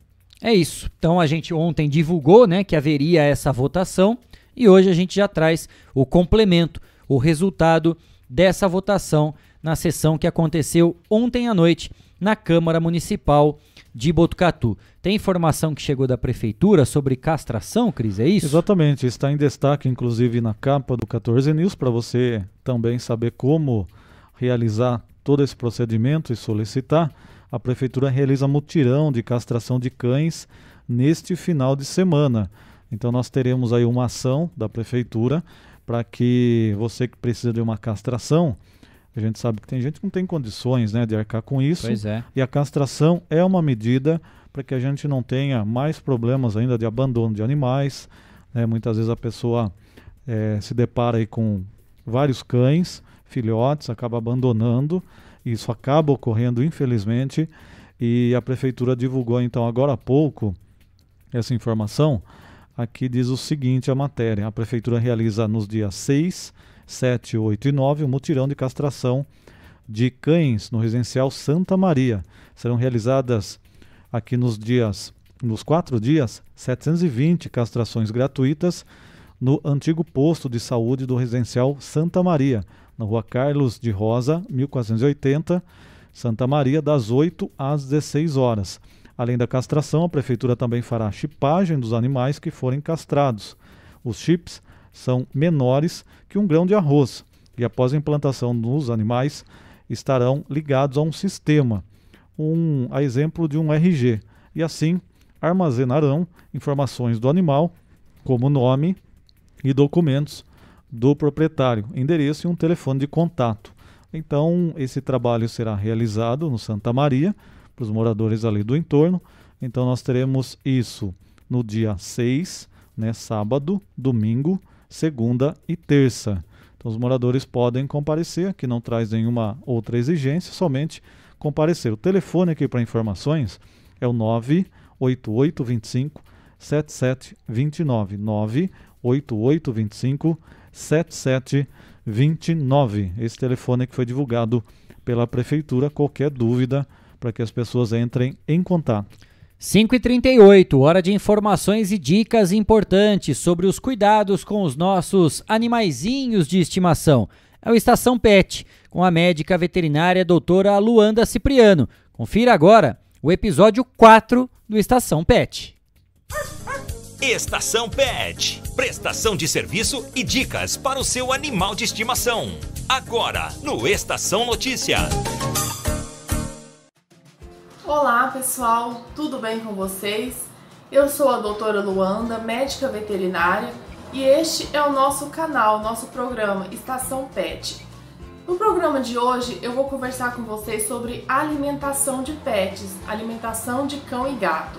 É isso. Então a gente ontem divulgou né, que haveria essa votação e hoje a gente já traz o complemento, o resultado dessa votação na sessão que aconteceu ontem à noite na Câmara Municipal de Botucatu. Tem informação que chegou da prefeitura sobre castração, Cris, é isso?
Exatamente, está em destaque inclusive na capa do 14 News para você também saber como realizar todo esse procedimento e solicitar. A prefeitura realiza mutirão de castração de cães neste final de semana. Então nós teremos aí uma ação da prefeitura para que você que precisa de uma castração a gente sabe que tem gente que não tem condições né, de arcar com isso.
Pois é.
E a castração é uma medida para que a gente não tenha mais problemas ainda de abandono de animais. Né? Muitas vezes a pessoa é, se depara com vários cães, filhotes, acaba abandonando. Isso acaba ocorrendo, infelizmente. E a prefeitura divulgou então agora há pouco essa informação. Aqui diz o seguinte a matéria: a prefeitura realiza nos dias 6 7, 8 e 9, o mutirão de castração de cães no residencial Santa Maria. Serão realizadas aqui nos dias, nos quatro dias, 720 castrações gratuitas no antigo posto de saúde do residencial Santa Maria, na rua Carlos de Rosa, 1480, Santa Maria, das 8 às 16 horas. Além da castração, a prefeitura também fará chipagem dos animais que forem castrados. Os chips são menores que um grão de arroz e após a implantação nos animais estarão ligados a um sistema, um, a exemplo de um RG, e assim armazenarão informações do animal, como nome e documentos do proprietário, endereço e um telefone de contato. Então, esse trabalho será realizado no Santa Maria, para os moradores ali do entorno. Então, nós teremos isso no dia 6, né, sábado, domingo, segunda e terça. Então os moradores podem comparecer, que não traz nenhuma outra exigência, somente comparecer. O telefone aqui para informações é o 98825 7729 98825 7729. Esse telefone que foi divulgado pela prefeitura, qualquer dúvida para que as pessoas entrem em contato.
5h38, hora de informações e dicas importantes sobre os cuidados com os nossos animaizinhos de estimação. É o Estação Pet, com a médica veterinária doutora Luanda Cipriano. Confira agora o episódio 4 do Estação Pet.
Estação Pet. Prestação de serviço e dicas para o seu animal de estimação. Agora, no Estação Notícia.
Olá, pessoal. Tudo bem com vocês? Eu sou a doutora Luanda, médica veterinária, e este é o nosso canal, nosso programa Estação Pet. No programa de hoje eu vou conversar com vocês sobre alimentação de pets, alimentação de cão e gato.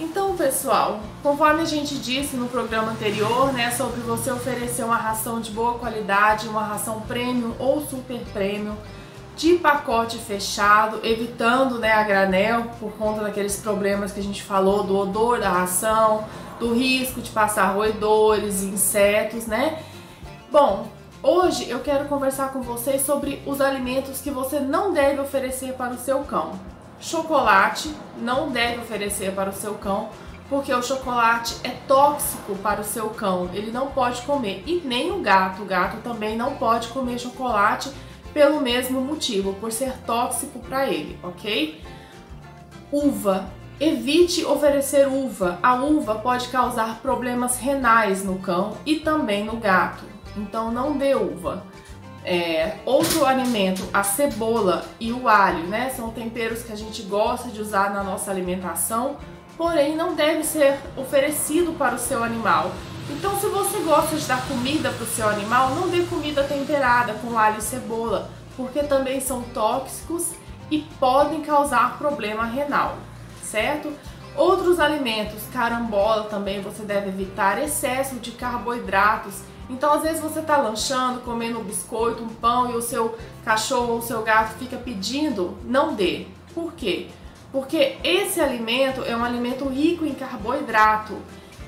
Então, pessoal, conforme a gente disse no programa anterior, né, sobre você oferecer uma ração de boa qualidade, uma ração premium ou super premium, de pacote fechado, evitando né, a granel por conta daqueles problemas que a gente falou do odor da ração, do risco de passar roedores, insetos, né? Bom, hoje eu quero conversar com vocês sobre os alimentos que você não deve oferecer para o seu cão. Chocolate não deve oferecer para o seu cão, porque o chocolate é tóxico para o seu cão. Ele não pode comer e nem o gato. O gato também não pode comer chocolate pelo mesmo motivo, por ser tóxico para ele, ok? Uva. Evite oferecer uva. A uva pode causar problemas renais no cão e também no gato. Então não dê uva. É, outro alimento, a cebola e o alho, né? São temperos que a gente gosta de usar na nossa alimentação, porém não deve ser oferecido para o seu animal. Então, se você gosta de dar comida para o seu animal, não dê comida temperada com alho e cebola, porque também são tóxicos e podem causar problema renal, certo? Outros alimentos, carambola também você deve evitar excesso de carboidratos então, às vezes você está lanchando, comendo um biscoito, um pão e o seu cachorro ou o seu gato fica pedindo, não dê. Por quê? Porque esse alimento é um alimento rico em carboidrato.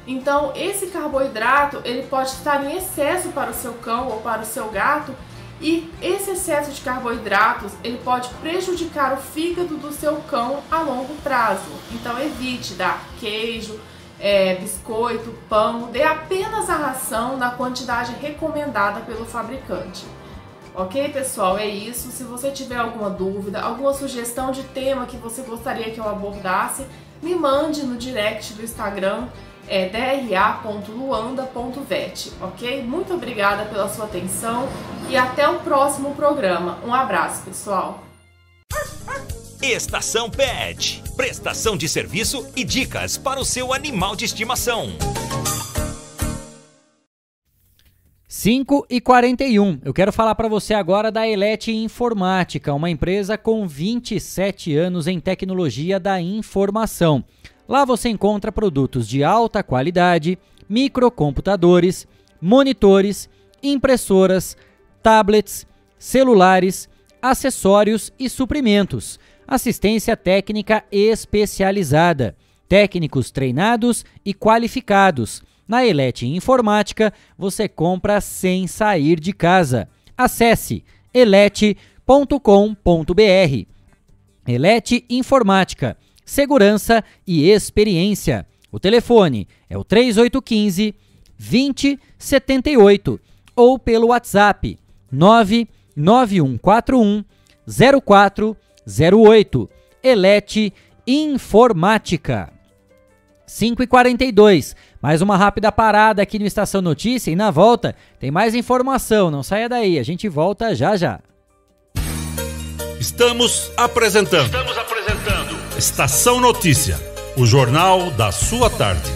Então, esse carboidrato, ele pode estar em excesso para o seu cão ou para o seu gato, e esse excesso de carboidratos, ele pode prejudicar o fígado do seu cão a longo prazo. Então, evite dar queijo, é, biscoito, pão, dê apenas a ração na quantidade recomendada pelo fabricante. Ok, pessoal? É isso. Se você tiver alguma dúvida, alguma sugestão de tema que você gostaria que eu abordasse, me mande no direct do Instagram, é dra.luanda.vet, ok? Muito obrigada pela sua atenção e até o próximo programa. Um abraço, pessoal!
Estação Pet. Prestação de serviço e dicas para o seu animal de estimação.
5 e 41. Eu quero falar para você agora da Elete Informática, uma empresa com 27 anos em tecnologia da informação. Lá você encontra produtos de alta qualidade, microcomputadores, monitores, impressoras, tablets, celulares, acessórios e suprimentos assistência técnica especializada, técnicos treinados e qualificados. Na Elete Informática, você compra sem sair de casa. Acesse elete.com.br. Elete Informática, segurança e experiência. O telefone é o 3815 2078 ou pelo WhatsApp 99141 04 08. Elete Informática. 5 e 42 mais uma rápida parada aqui no Estação Notícia e na volta tem mais informação, não saia daí, a gente volta já já.
Estamos apresentando. Estamos. Estação Notícia, o jornal da sua tarde.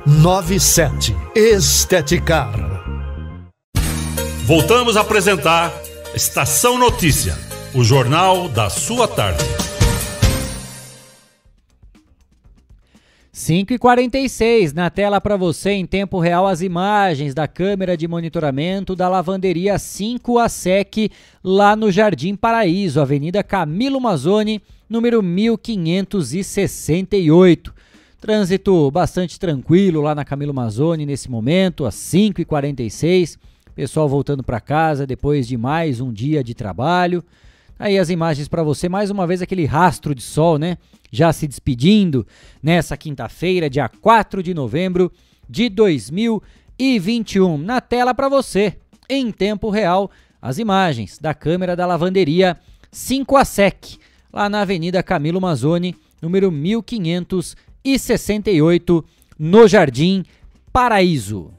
97. Esteticar.
Voltamos a apresentar Estação Notícia, o jornal da sua tarde.
5 e 46 na tela para você em tempo real as imagens da câmera de monitoramento da lavanderia 5 a SEC lá no Jardim Paraíso, Avenida Camilo Mazzoni, número 1568. Trânsito bastante tranquilo lá na Camilo Mazzoni nesse momento, às 5h46. Pessoal voltando para casa depois de mais um dia de trabalho. Aí as imagens para você, mais uma vez aquele rastro de sol, né? Já se despedindo nessa quinta-feira, dia 4 de novembro de 2021. Na tela para você, em tempo real, as imagens da câmera da lavanderia 5 a SEC, lá na Avenida Camilo Mazzoni, número 1500 e 68 no Jardim Paraíso.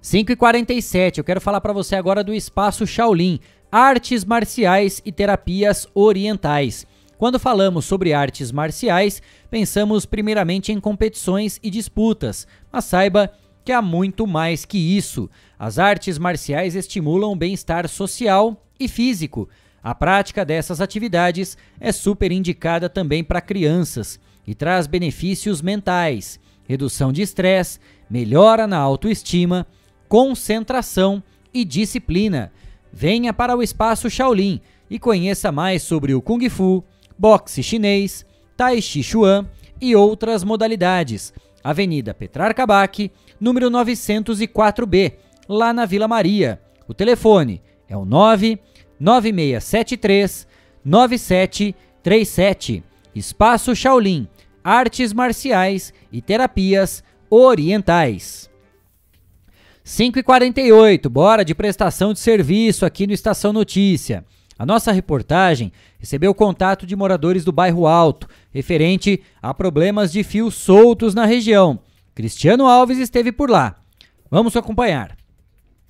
5 e 47 eu quero falar para você agora do Espaço Shaolin, Artes Marciais e Terapias Orientais. Quando falamos sobre artes marciais, pensamos primeiramente em competições e disputas, mas saiba que há muito mais que isso. As artes marciais estimulam o bem-estar social e físico. A prática dessas atividades é super indicada também para crianças e traz benefícios mentais, redução de estresse, melhora na autoestima, concentração e disciplina. Venha para o espaço Shaolin e conheça mais sobre o Kung Fu, boxe chinês, Tai Chi Chuan e outras modalidades. Avenida Petrarca Bach, número 904B, lá na Vila Maria. O telefone é o 99673 9737. Espaço Shaolin artes marciais e terapias orientais. 5 e 48 bora de prestação de serviço aqui no Estação Notícia. A nossa reportagem recebeu contato de moradores do bairro Alto, referente a problemas de fios soltos na região. Cristiano Alves esteve por lá. Vamos acompanhar.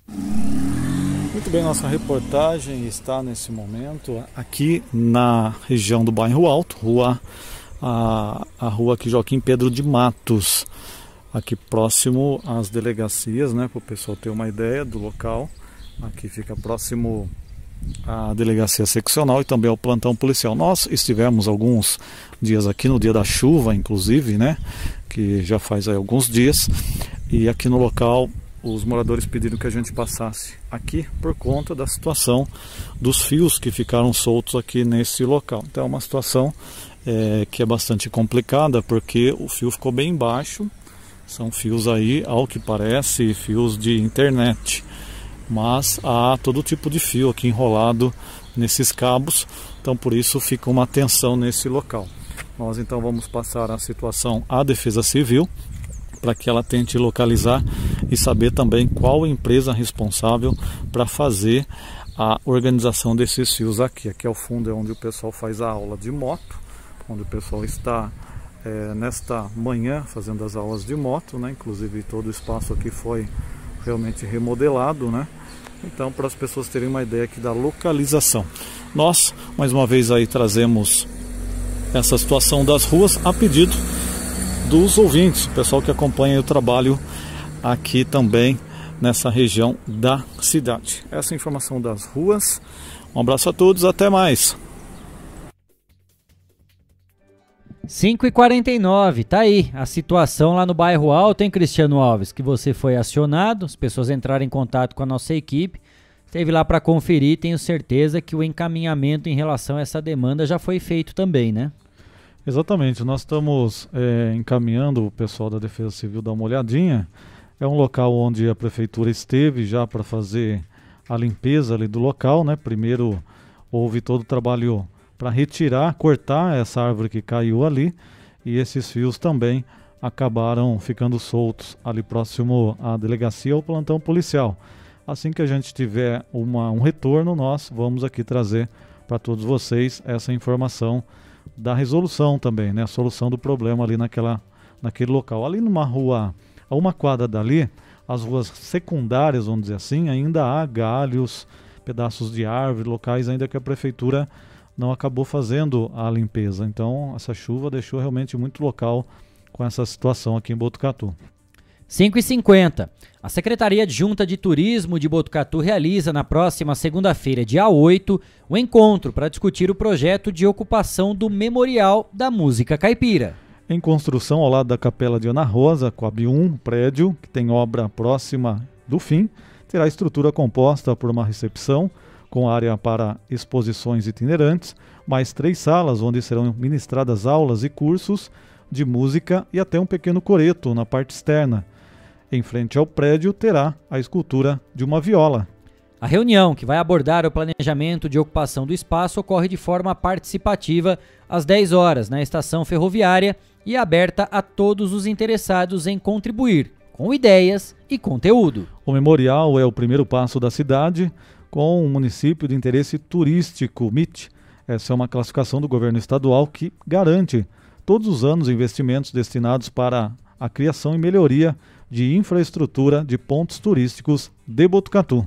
Muito bem, nossa reportagem está nesse momento aqui na região do bairro Alto, rua a, a rua aqui Joaquim Pedro de Matos, aqui próximo às delegacias, né, para o pessoal ter uma ideia do local. Aqui fica próximo à delegacia seccional e também ao plantão policial. Nós estivemos alguns dias aqui no dia da chuva, inclusive, né, que já faz alguns dias, e aqui no local os moradores pediram que a gente passasse aqui por conta da situação dos fios que ficaram soltos aqui nesse local. Então é uma situação é, que é bastante complicada porque o fio ficou bem baixo. São fios aí, ao que parece, fios de internet. Mas há todo tipo de fio aqui enrolado nesses cabos, então por isso fica uma tensão nesse local. Nós então vamos passar a situação à Defesa Civil para que ela tente localizar e saber também qual empresa responsável para fazer a organização desses fios aqui. Aqui ao fundo é onde o pessoal faz a aula de moto, onde o pessoal está é, nesta manhã fazendo as aulas de moto, né? Inclusive todo o espaço aqui foi realmente remodelado, né? Então para as pessoas terem uma ideia aqui da localização. Nós, mais uma vez aí trazemos essa situação das ruas a pedido dos ouvintes, o pessoal que acompanha o trabalho aqui também nessa região da cidade. Essa é informação das ruas. Um abraço a todos, até mais.
5 e 49 tá aí a situação lá no bairro Alto, hein, Cristiano Alves? Que você foi acionado, as pessoas entraram em contato com a nossa equipe, esteve lá para conferir. Tenho certeza que o encaminhamento em relação a essa demanda já foi feito também, né?
Exatamente, nós estamos é, encaminhando o pessoal da Defesa Civil dar uma olhadinha. É um local onde a prefeitura esteve já para fazer a limpeza ali do local, né? Primeiro houve todo o trabalho para retirar, cortar essa árvore que caiu ali e esses fios também acabaram ficando soltos ali próximo à delegacia ou plantão policial. Assim que a gente tiver uma, um retorno, nós vamos aqui trazer para todos vocês essa informação da resolução também, né? A solução do problema ali naquela, naquele local. Ali numa rua, a uma quadra dali, as ruas secundárias, vamos dizer assim, ainda há galhos, pedaços de árvore, locais ainda que a prefeitura não acabou fazendo a limpeza. Então, essa chuva deixou realmente muito local com essa situação aqui em Botucatu.
5 e 50 A Secretaria Adjunta de Turismo de Botucatu realiza na próxima segunda-feira, dia 8, o um encontro para discutir o projeto de ocupação do Memorial da Música Caipira.
Em construção ao lado da Capela de Ana Rosa, Coab 1, prédio que tem obra próxima do fim, terá estrutura composta por uma recepção com área para exposições itinerantes, mais três salas onde serão ministradas aulas e cursos de música e até um pequeno coreto na parte externa em frente ao prédio terá a escultura de uma viola.
A reunião, que vai abordar o planejamento de ocupação do espaço, ocorre de forma participativa às 10 horas na estação ferroviária e é aberta a todos os interessados em contribuir com ideias e conteúdo.
O memorial é o primeiro passo da cidade com um município de interesse turístico, MIT. Essa é uma classificação do governo estadual que garante todos os anos investimentos destinados para a criação e melhoria de infraestrutura de pontos turísticos de Botucatu.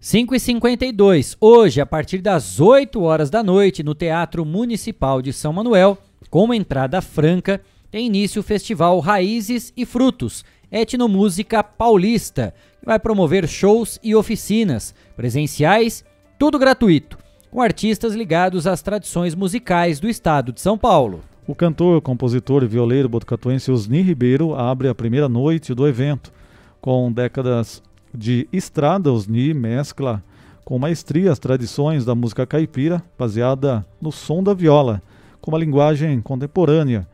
5 e 52 Hoje, a partir das 8 horas da noite, no Teatro Municipal de São Manuel, com entrada franca, tem início o festival Raízes e Frutos, Etnomúsica Paulista, vai promover shows e oficinas presenciais, tudo gratuito, com artistas ligados às tradições musicais do estado de São Paulo.
O cantor, compositor e violeiro botucatuense Osni Ribeiro abre a primeira noite do evento. Com décadas de estrada, Osni mescla com maestria as tradições da música caipira, baseada no som da viola, com uma linguagem contemporânea,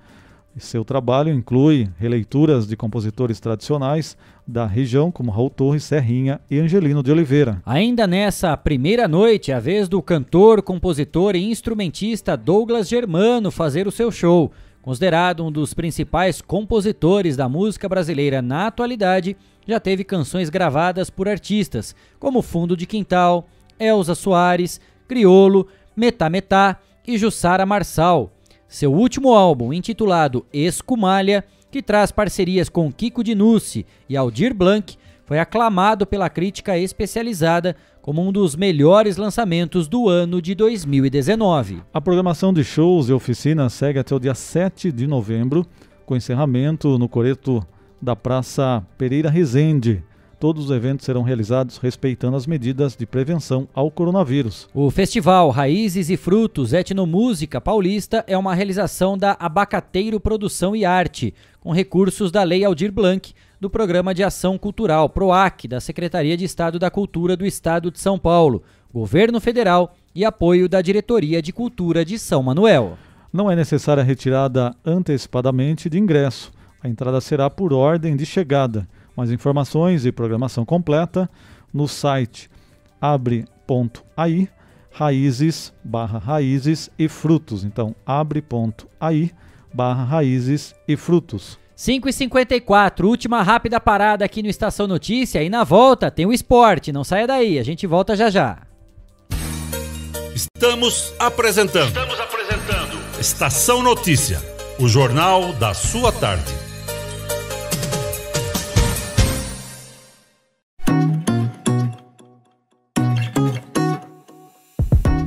seu trabalho inclui releituras de compositores tradicionais da região, como Raul Torres, Serrinha e Angelino de Oliveira.
Ainda nessa primeira noite, é a vez do cantor, compositor e instrumentista Douglas Germano fazer o seu show. Considerado um dos principais compositores da música brasileira na atualidade, já teve canções gravadas por artistas como Fundo de Quintal, Elza Soares, Criolo, Metá Metá e Jussara Marçal. Seu último álbum, intitulado Escumalha, que traz parcerias com Kiko Dinucci e Aldir Blanc, foi aclamado pela crítica especializada como um dos melhores lançamentos do ano de 2019.
A programação de shows e oficinas segue até o dia 7 de novembro, com encerramento no coreto da Praça Pereira Rezende. Todos os eventos serão realizados respeitando as medidas de prevenção ao coronavírus.
O festival Raízes e Frutos Etnomúsica Paulista é uma realização da Abacateiro Produção e Arte, com recursos da Lei Aldir Blanc, do Programa de Ação Cultural PROAC, da Secretaria de Estado da Cultura do Estado de São Paulo, Governo Federal e apoio da Diretoria de Cultura de São Manuel.
Não é necessária a retirada antecipadamente de ingresso. A entrada será por ordem de chegada. Mais informações e programação completa no site abre.ai raízes barra raízes e frutos. Então, abre.ai barra raízes e frutos.
5 e 54 última rápida parada aqui no Estação Notícia e na volta tem o esporte, não saia daí, a gente volta já já.
Estamos apresentando. Estamos apresentando. Estação Notícia, o jornal da sua tarde.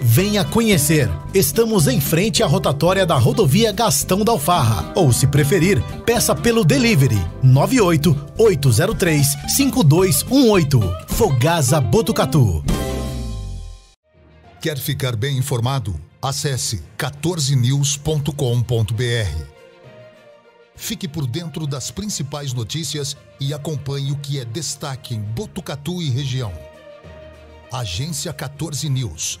Venha conhecer. Estamos em frente à rotatória da rodovia Gastão da Alfarra. Ou, se preferir, peça pelo delivery 98 803 5218. Fogasa Botucatu.
Quer ficar bem informado? Acesse 14news.com.br. Fique por dentro das principais notícias e acompanhe o que é destaque em Botucatu e região. Agência 14 News.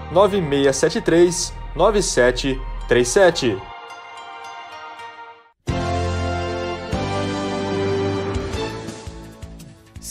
99673 9737.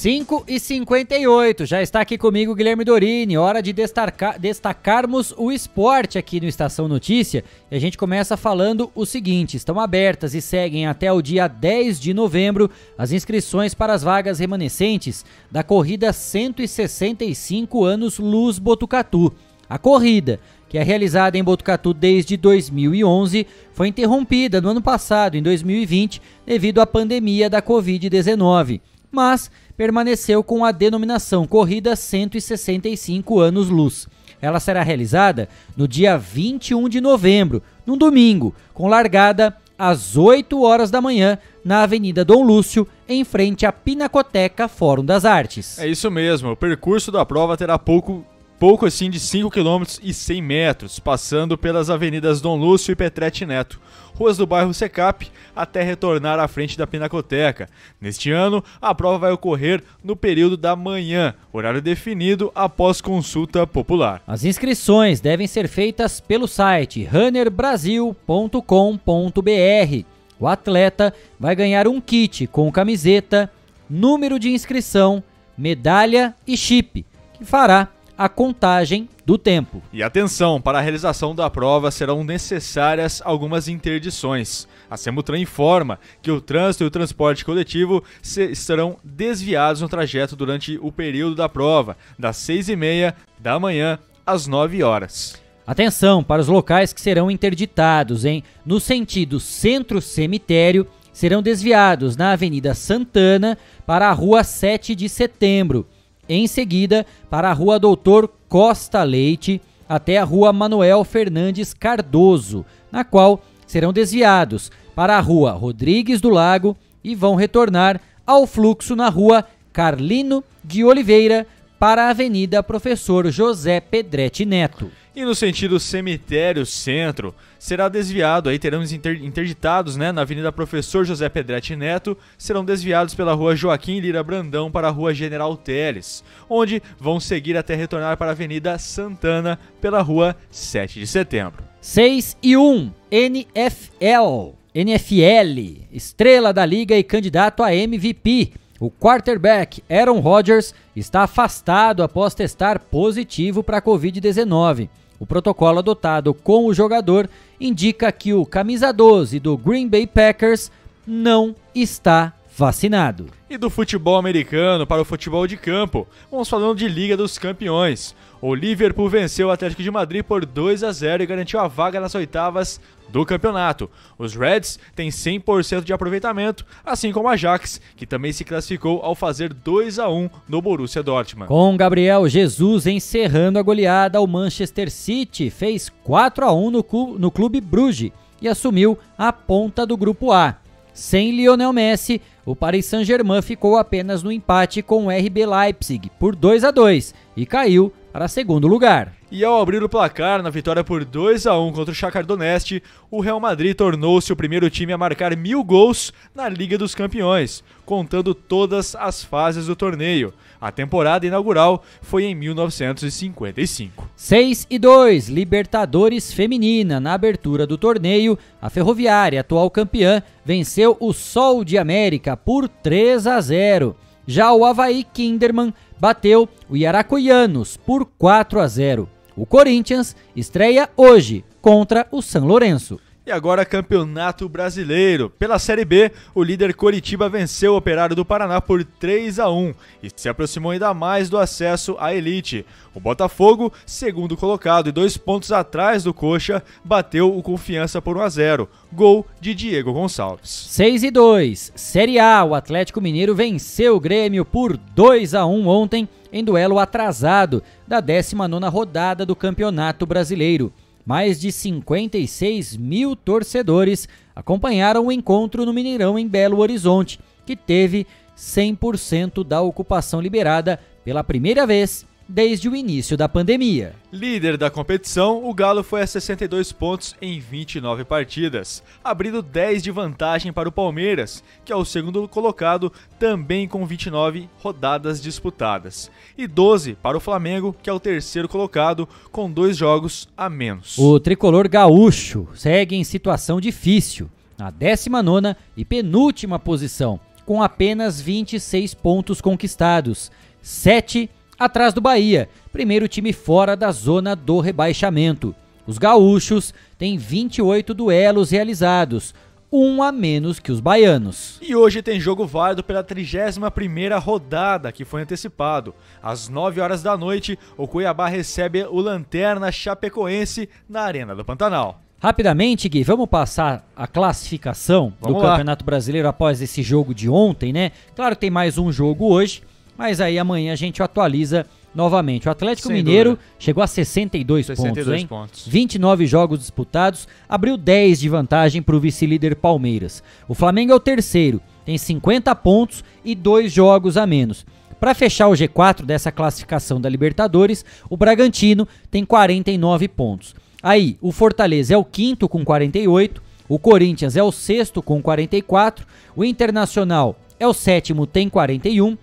5 e 58 já está aqui comigo Guilherme Dorini. Hora de destacar, destacarmos o esporte aqui no Estação Notícia. E a gente começa falando o seguinte: estão abertas e seguem até o dia 10 de novembro as inscrições para as vagas remanescentes da corrida 165 anos Luz Botucatu. A corrida, que é realizada em Botucatu desde 2011, foi interrompida no ano passado, em 2020, devido à pandemia da Covid-19. Mas permaneceu com a denominação Corrida 165 Anos Luz. Ela será realizada no dia 21 de novembro, num domingo, com largada às 8 horas da manhã na Avenida Dom Lúcio, em frente à Pinacoteca Fórum das Artes.
É isso mesmo, o percurso da prova terá pouco pouco assim de 5 km e 100 metros, passando pelas avenidas Dom Lúcio e Petrete Neto, ruas do bairro Secap, até retornar à frente da Pinacoteca. Neste ano, a prova vai ocorrer no período da manhã, horário definido após consulta popular.
As inscrições devem ser feitas pelo site runnerbrasil.com.br. O atleta vai ganhar um kit com camiseta, número de inscrição, medalha e chip, que fará a contagem do tempo.
E atenção, para a realização da prova serão necessárias algumas interdições. A Semutran informa que o trânsito e o transporte coletivo serão desviados no trajeto durante o período da prova, das 6h30 da manhã às 9 horas.
Atenção para os locais que serão interditados, hein? No sentido centro-cemitério, serão desviados na Avenida Santana para a Rua 7 de Setembro em seguida para a Rua Doutor Costa Leite até a Rua Manuel Fernandes Cardoso, na qual serão desviados para a Rua Rodrigues do Lago e vão retornar ao fluxo na Rua Carlino de Oliveira para a Avenida Professor José Pedretti Neto.
E no sentido cemitério centro, será desviado, aí teremos inter, interditados né, na Avenida Professor José Pedretti Neto, serão desviados pela Rua Joaquim Lira Brandão para a Rua General Teles, onde vão seguir até retornar para a Avenida Santana pela Rua 7 de Setembro.
6 e 1, NFL. NFL, estrela da liga e candidato a MVP. O quarterback Aaron Rodgers está afastado após testar positivo para a Covid-19. O protocolo adotado com o jogador indica que o camisa 12 do Green Bay Packers não está vacinado.
E do futebol americano para o futebol de campo, vamos falando de Liga dos Campeões. O Liverpool venceu o Atlético de Madrid por 2 a 0 e garantiu a vaga nas oitavas do campeonato. Os Reds têm 100% de aproveitamento, assim como a Ajax, que também se classificou ao fazer 2 a 1 no Borussia Dortmund.
Com Gabriel Jesus encerrando a goleada, o Manchester City fez 4 a 1 no, clu no Clube Bruges e assumiu a ponta do grupo A. Sem Lionel Messi, o Paris Saint-Germain ficou apenas no empate com o RB Leipzig por 2 a 2 e caiu para segundo lugar.
E ao abrir o placar na vitória por 2 a 1 contra o Shakhtar Donetsk, o Real Madrid tornou-se o primeiro time a marcar mil gols na Liga dos Campeões, contando todas as fases do torneio. A temporada inaugural foi em 1955.
6 e 2, Libertadores Feminina. Na abertura do torneio, a Ferroviária, atual campeã, venceu o Sol de América por 3 a 0. Já o Havaí Kinderman bateu o Iaracuianos por 4 a 0. O Corinthians estreia hoje contra o São Lourenço.
E agora Campeonato Brasileiro. Pela Série B, o líder Coritiba venceu o Operário do Paraná por 3 a 1 e se aproximou ainda mais do acesso à elite. O Botafogo, segundo colocado e dois pontos atrás do Coxa, bateu o Confiança por 1 a 0. Gol de Diego Gonçalves.
6 e 2. Série A, o Atlético Mineiro venceu o Grêmio por 2 a 1 ontem em duelo atrasado da 19ª rodada do Campeonato Brasileiro. Mais de 56 mil torcedores acompanharam o encontro no Mineirão em Belo Horizonte, que teve 100% da ocupação liberada pela primeira vez desde o início da pandemia.
Líder da competição, o Galo foi a 62 pontos em 29 partidas, abrindo 10 de vantagem para o Palmeiras, que é o segundo colocado, também com 29 rodadas disputadas, e 12 para o Flamengo, que é o terceiro colocado, com dois jogos a menos.
O tricolor gaúcho segue em situação difícil, na 19 e penúltima posição, com apenas 26 pontos conquistados, 7 atrás do Bahia, primeiro time fora da zona do rebaixamento. Os gaúchos têm 28 duelos realizados, um a menos que os baianos.
E hoje tem jogo válido pela 31ª rodada, que foi antecipado. Às 9 horas da noite, o Cuiabá recebe o Lanterna Chapecoense na Arena do Pantanal.
Rapidamente, Gui, vamos passar a classificação
Vamos
do
lá.
Campeonato Brasileiro após esse jogo de ontem, né? Claro que tem mais um jogo hoje, mas aí amanhã a gente atualiza novamente. O Atlético
Sem
Mineiro
dúvida.
chegou a 62,
62
pontos, hein?
pontos.
29 jogos disputados, abriu 10 de vantagem para o vice-líder Palmeiras. O Flamengo é o terceiro, tem 50 pontos e dois jogos a menos. Para fechar o G4 dessa classificação da Libertadores, o Bragantino tem 49 pontos. Aí, o Fortaleza é o quinto com 48, o Corinthians é o sexto com 44, o Internacional é o sétimo, tem 41,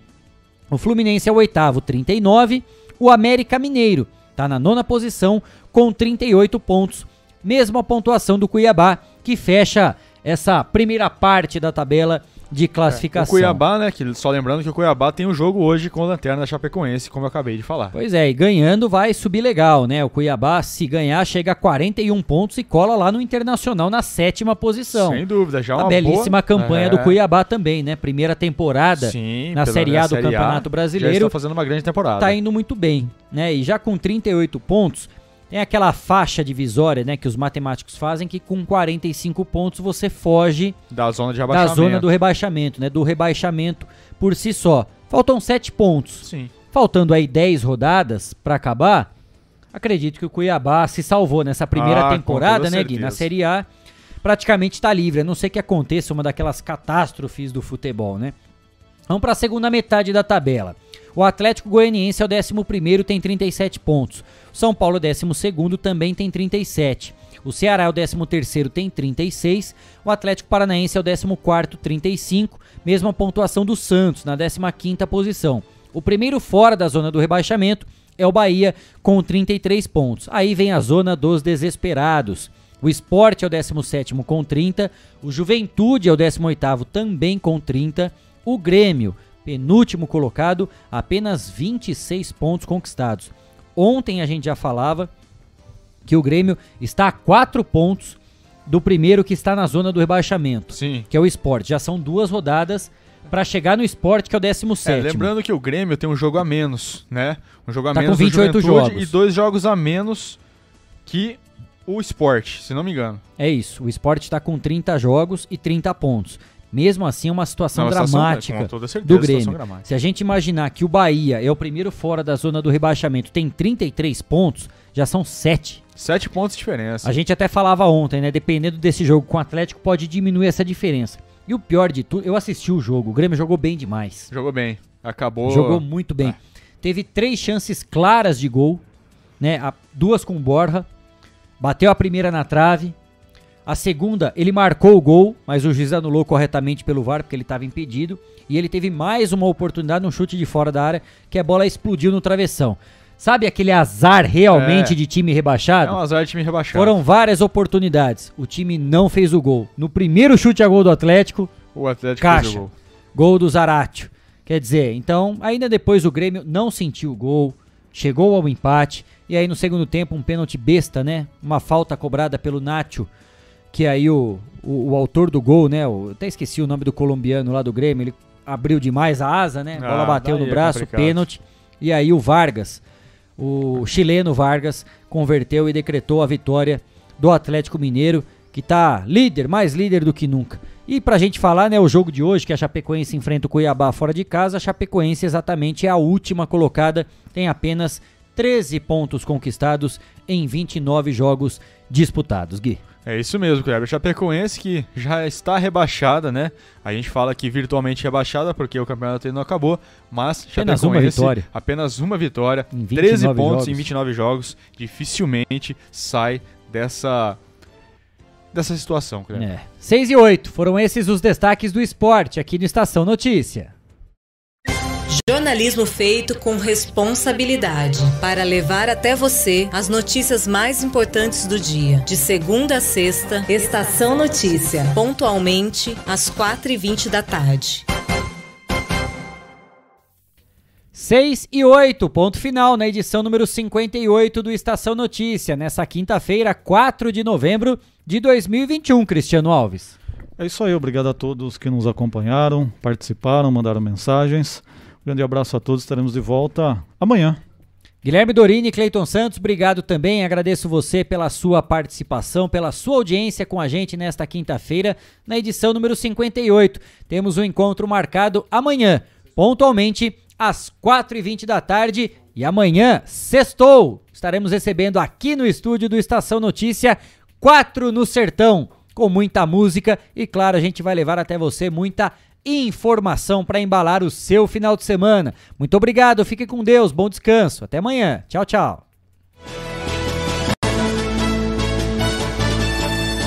o Fluminense é o oitavo, 39, o América Mineiro está na nona posição com 38 pontos, mesma pontuação do Cuiabá, que fecha essa primeira parte da tabela de classificação.
O Cuiabá, né? Que, só lembrando que o Cuiabá tem um jogo hoje com o Lanterna Chapecoense, como eu acabei de falar.
Pois é, e ganhando vai subir legal, né? O Cuiabá, se ganhar, chega a 41 pontos e cola lá no Internacional na sétima posição.
Sem dúvida, já é
uma,
uma
belíssima
boa-
campanha
É.
do Cuiabá também, né? Primeira temporada
Sim,
na Série A do
Série A,
Campeonato
já
Brasileiro.
estão fazendo uma grande temporada.
Tá indo muito bem, né? E já com 38 pontos, tem aquela faixa divisória, né, que os matemáticos fazem que com 45 pontos você foge
Da zona de
da
rebaixamento.
zona do rebaixamento, né, do rebaixamento por si só. Faltam 7 pontos.
Sim.
Faltando aí 10 rodadas pra acabar, acredito que o Cuiabá se salvou nessa primeira
Ah,
temporada, né, Gui? Na. Série A, praticamente tá livre, a não ser que aconteça uma daquelas catástrofes do futebol, né? Vamos para a segunda metade da tabela. O Atlético Goianiense é o 11º, tem 37 pontos. São Paulo, é o 12º, também tem 37. O Ceará é o 13º, tem 36. O Atlético Paranaense é o 14º, 35. Mesma pontuação do Santos, na 15ª posição. O primeiro fora da zona do rebaixamento é o Bahia, com 33 pontos. Aí vem a zona dos desesperados. O Sport é o 17º com 30. O Juventude é o 18º, também com 30. O Grêmio, penúltimo colocado, apenas 26 pontos conquistados. Ontem a gente já falava que o Grêmio está a 4 pontos do primeiro que está na zona do rebaixamento,
Sim.
que é o Sport. Já são duas rodadas para chegar no Sport, que é o 17
É, lembrando que o Grêmio tem um jogo a menos, né? Um jogo a
Tá com
menos do
28
Juventude
jogos.
e dois jogos a menos que o Sport, se não me engano.
É isso, o Sport está com 30 jogos e 30 pontos. Mesmo assim, é uma situação
Não, situação-
dramática
com toda certeza,
do
situação
Grêmio.
dramática.
Se a gente imaginar que o Bahia é o primeiro fora da zona do rebaixamento, tem 33 pontos, já são 7.
Sete pontos de diferença.
A gente até falava ontem, né? Dependendo desse jogo com o Atlético, pode diminuir essa diferença. E o pior de tudo, eu assisti o jogo, o Grêmio jogou bem demais.
Jogou bem. Acabou.
Jogou muito bem. Teve três chances claras de gol, né? Duas com Borja. Bateu a primeira na trave. A segunda, ele marcou o gol, mas o juiz anulou corretamente pelo VAR, porque ele estava impedido. E ele teve mais uma oportunidade num chute de fora da área, que a bola explodiu no travessão. Sabe aquele azar realmente
É.
de time rebaixado?
É um azar de time rebaixado.
Foram várias oportunidades. O time não fez o gol. No primeiro chute a gol do Atlético,
O Atlético
caixa.
fez o gol.
Gol do Zaratio. Quer dizer, então, ainda depois o Grêmio não sentiu o gol, chegou ao empate, e aí no segundo tempo um pênalti besta, né? Uma falta cobrada pelo Nacho, que aí o, o, o autor do gol, né? O, até esqueci o nome do colombiano lá do Grêmio, ele abriu demais a asa, né? A bola
Ah,
bateu no
é
braço,
complicado.
pênalti. E aí o Vargas, o chileno Vargas, converteu e decretou a vitória do Atlético Mineiro, que tá líder, mais líder do que nunca. E pra gente falar, né, o jogo de hoje, que a Chapecoense enfrenta o Cuiabá fora de casa, a Chapecoense exatamente é a última colocada, tem apenas 13 pontos conquistados em 29 jogos disputados, Gui.
É isso mesmo, Kleber. Chapecoense que já está rebaixada, né? A gente fala que virtualmente rebaixada porque o campeonato ainda não acabou, mas
apenas uma vitória.
Apenas uma vitória, 13 pontos jogos. em 29 jogos, dificilmente sai dessa dessa situação, Kleber.
É. 6 e 8 foram esses os destaques do esporte aqui no Estação Notícia.
Jornalismo feito com responsabilidade para levar até você as notícias mais importantes do dia. De segunda a sexta, Estação Notícia, pontualmente às 4h20 da tarde.
6 e 8, ponto final na edição número 58 do Estação Notícia, nessa quinta-feira, 4 de novembro de 2021, Cristiano Alves.
É isso aí, obrigado a todos que nos acompanharam, participaram, mandaram mensagens. Grande abraço a todos, estaremos de volta amanhã.
Guilherme Dorini Cleiton Santos, obrigado também. Agradeço você pela sua participação, pela sua audiência com a gente nesta quinta-feira, na edição número 58. Temos um encontro marcado amanhã, pontualmente às 4h20 da tarde. E amanhã, sextou, estaremos recebendo aqui no estúdio do Estação Notícia, 4 no Sertão, com muita música e, claro, a gente vai levar até você muita informação para embalar o seu final de semana. Muito obrigado, fique com Deus, bom descanso. Até amanhã. Tchau, tchau.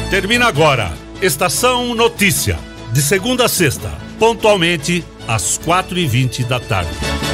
Termina agora. Estação Notícia. De segunda a sexta, pontualmente às 4h20 da tarde.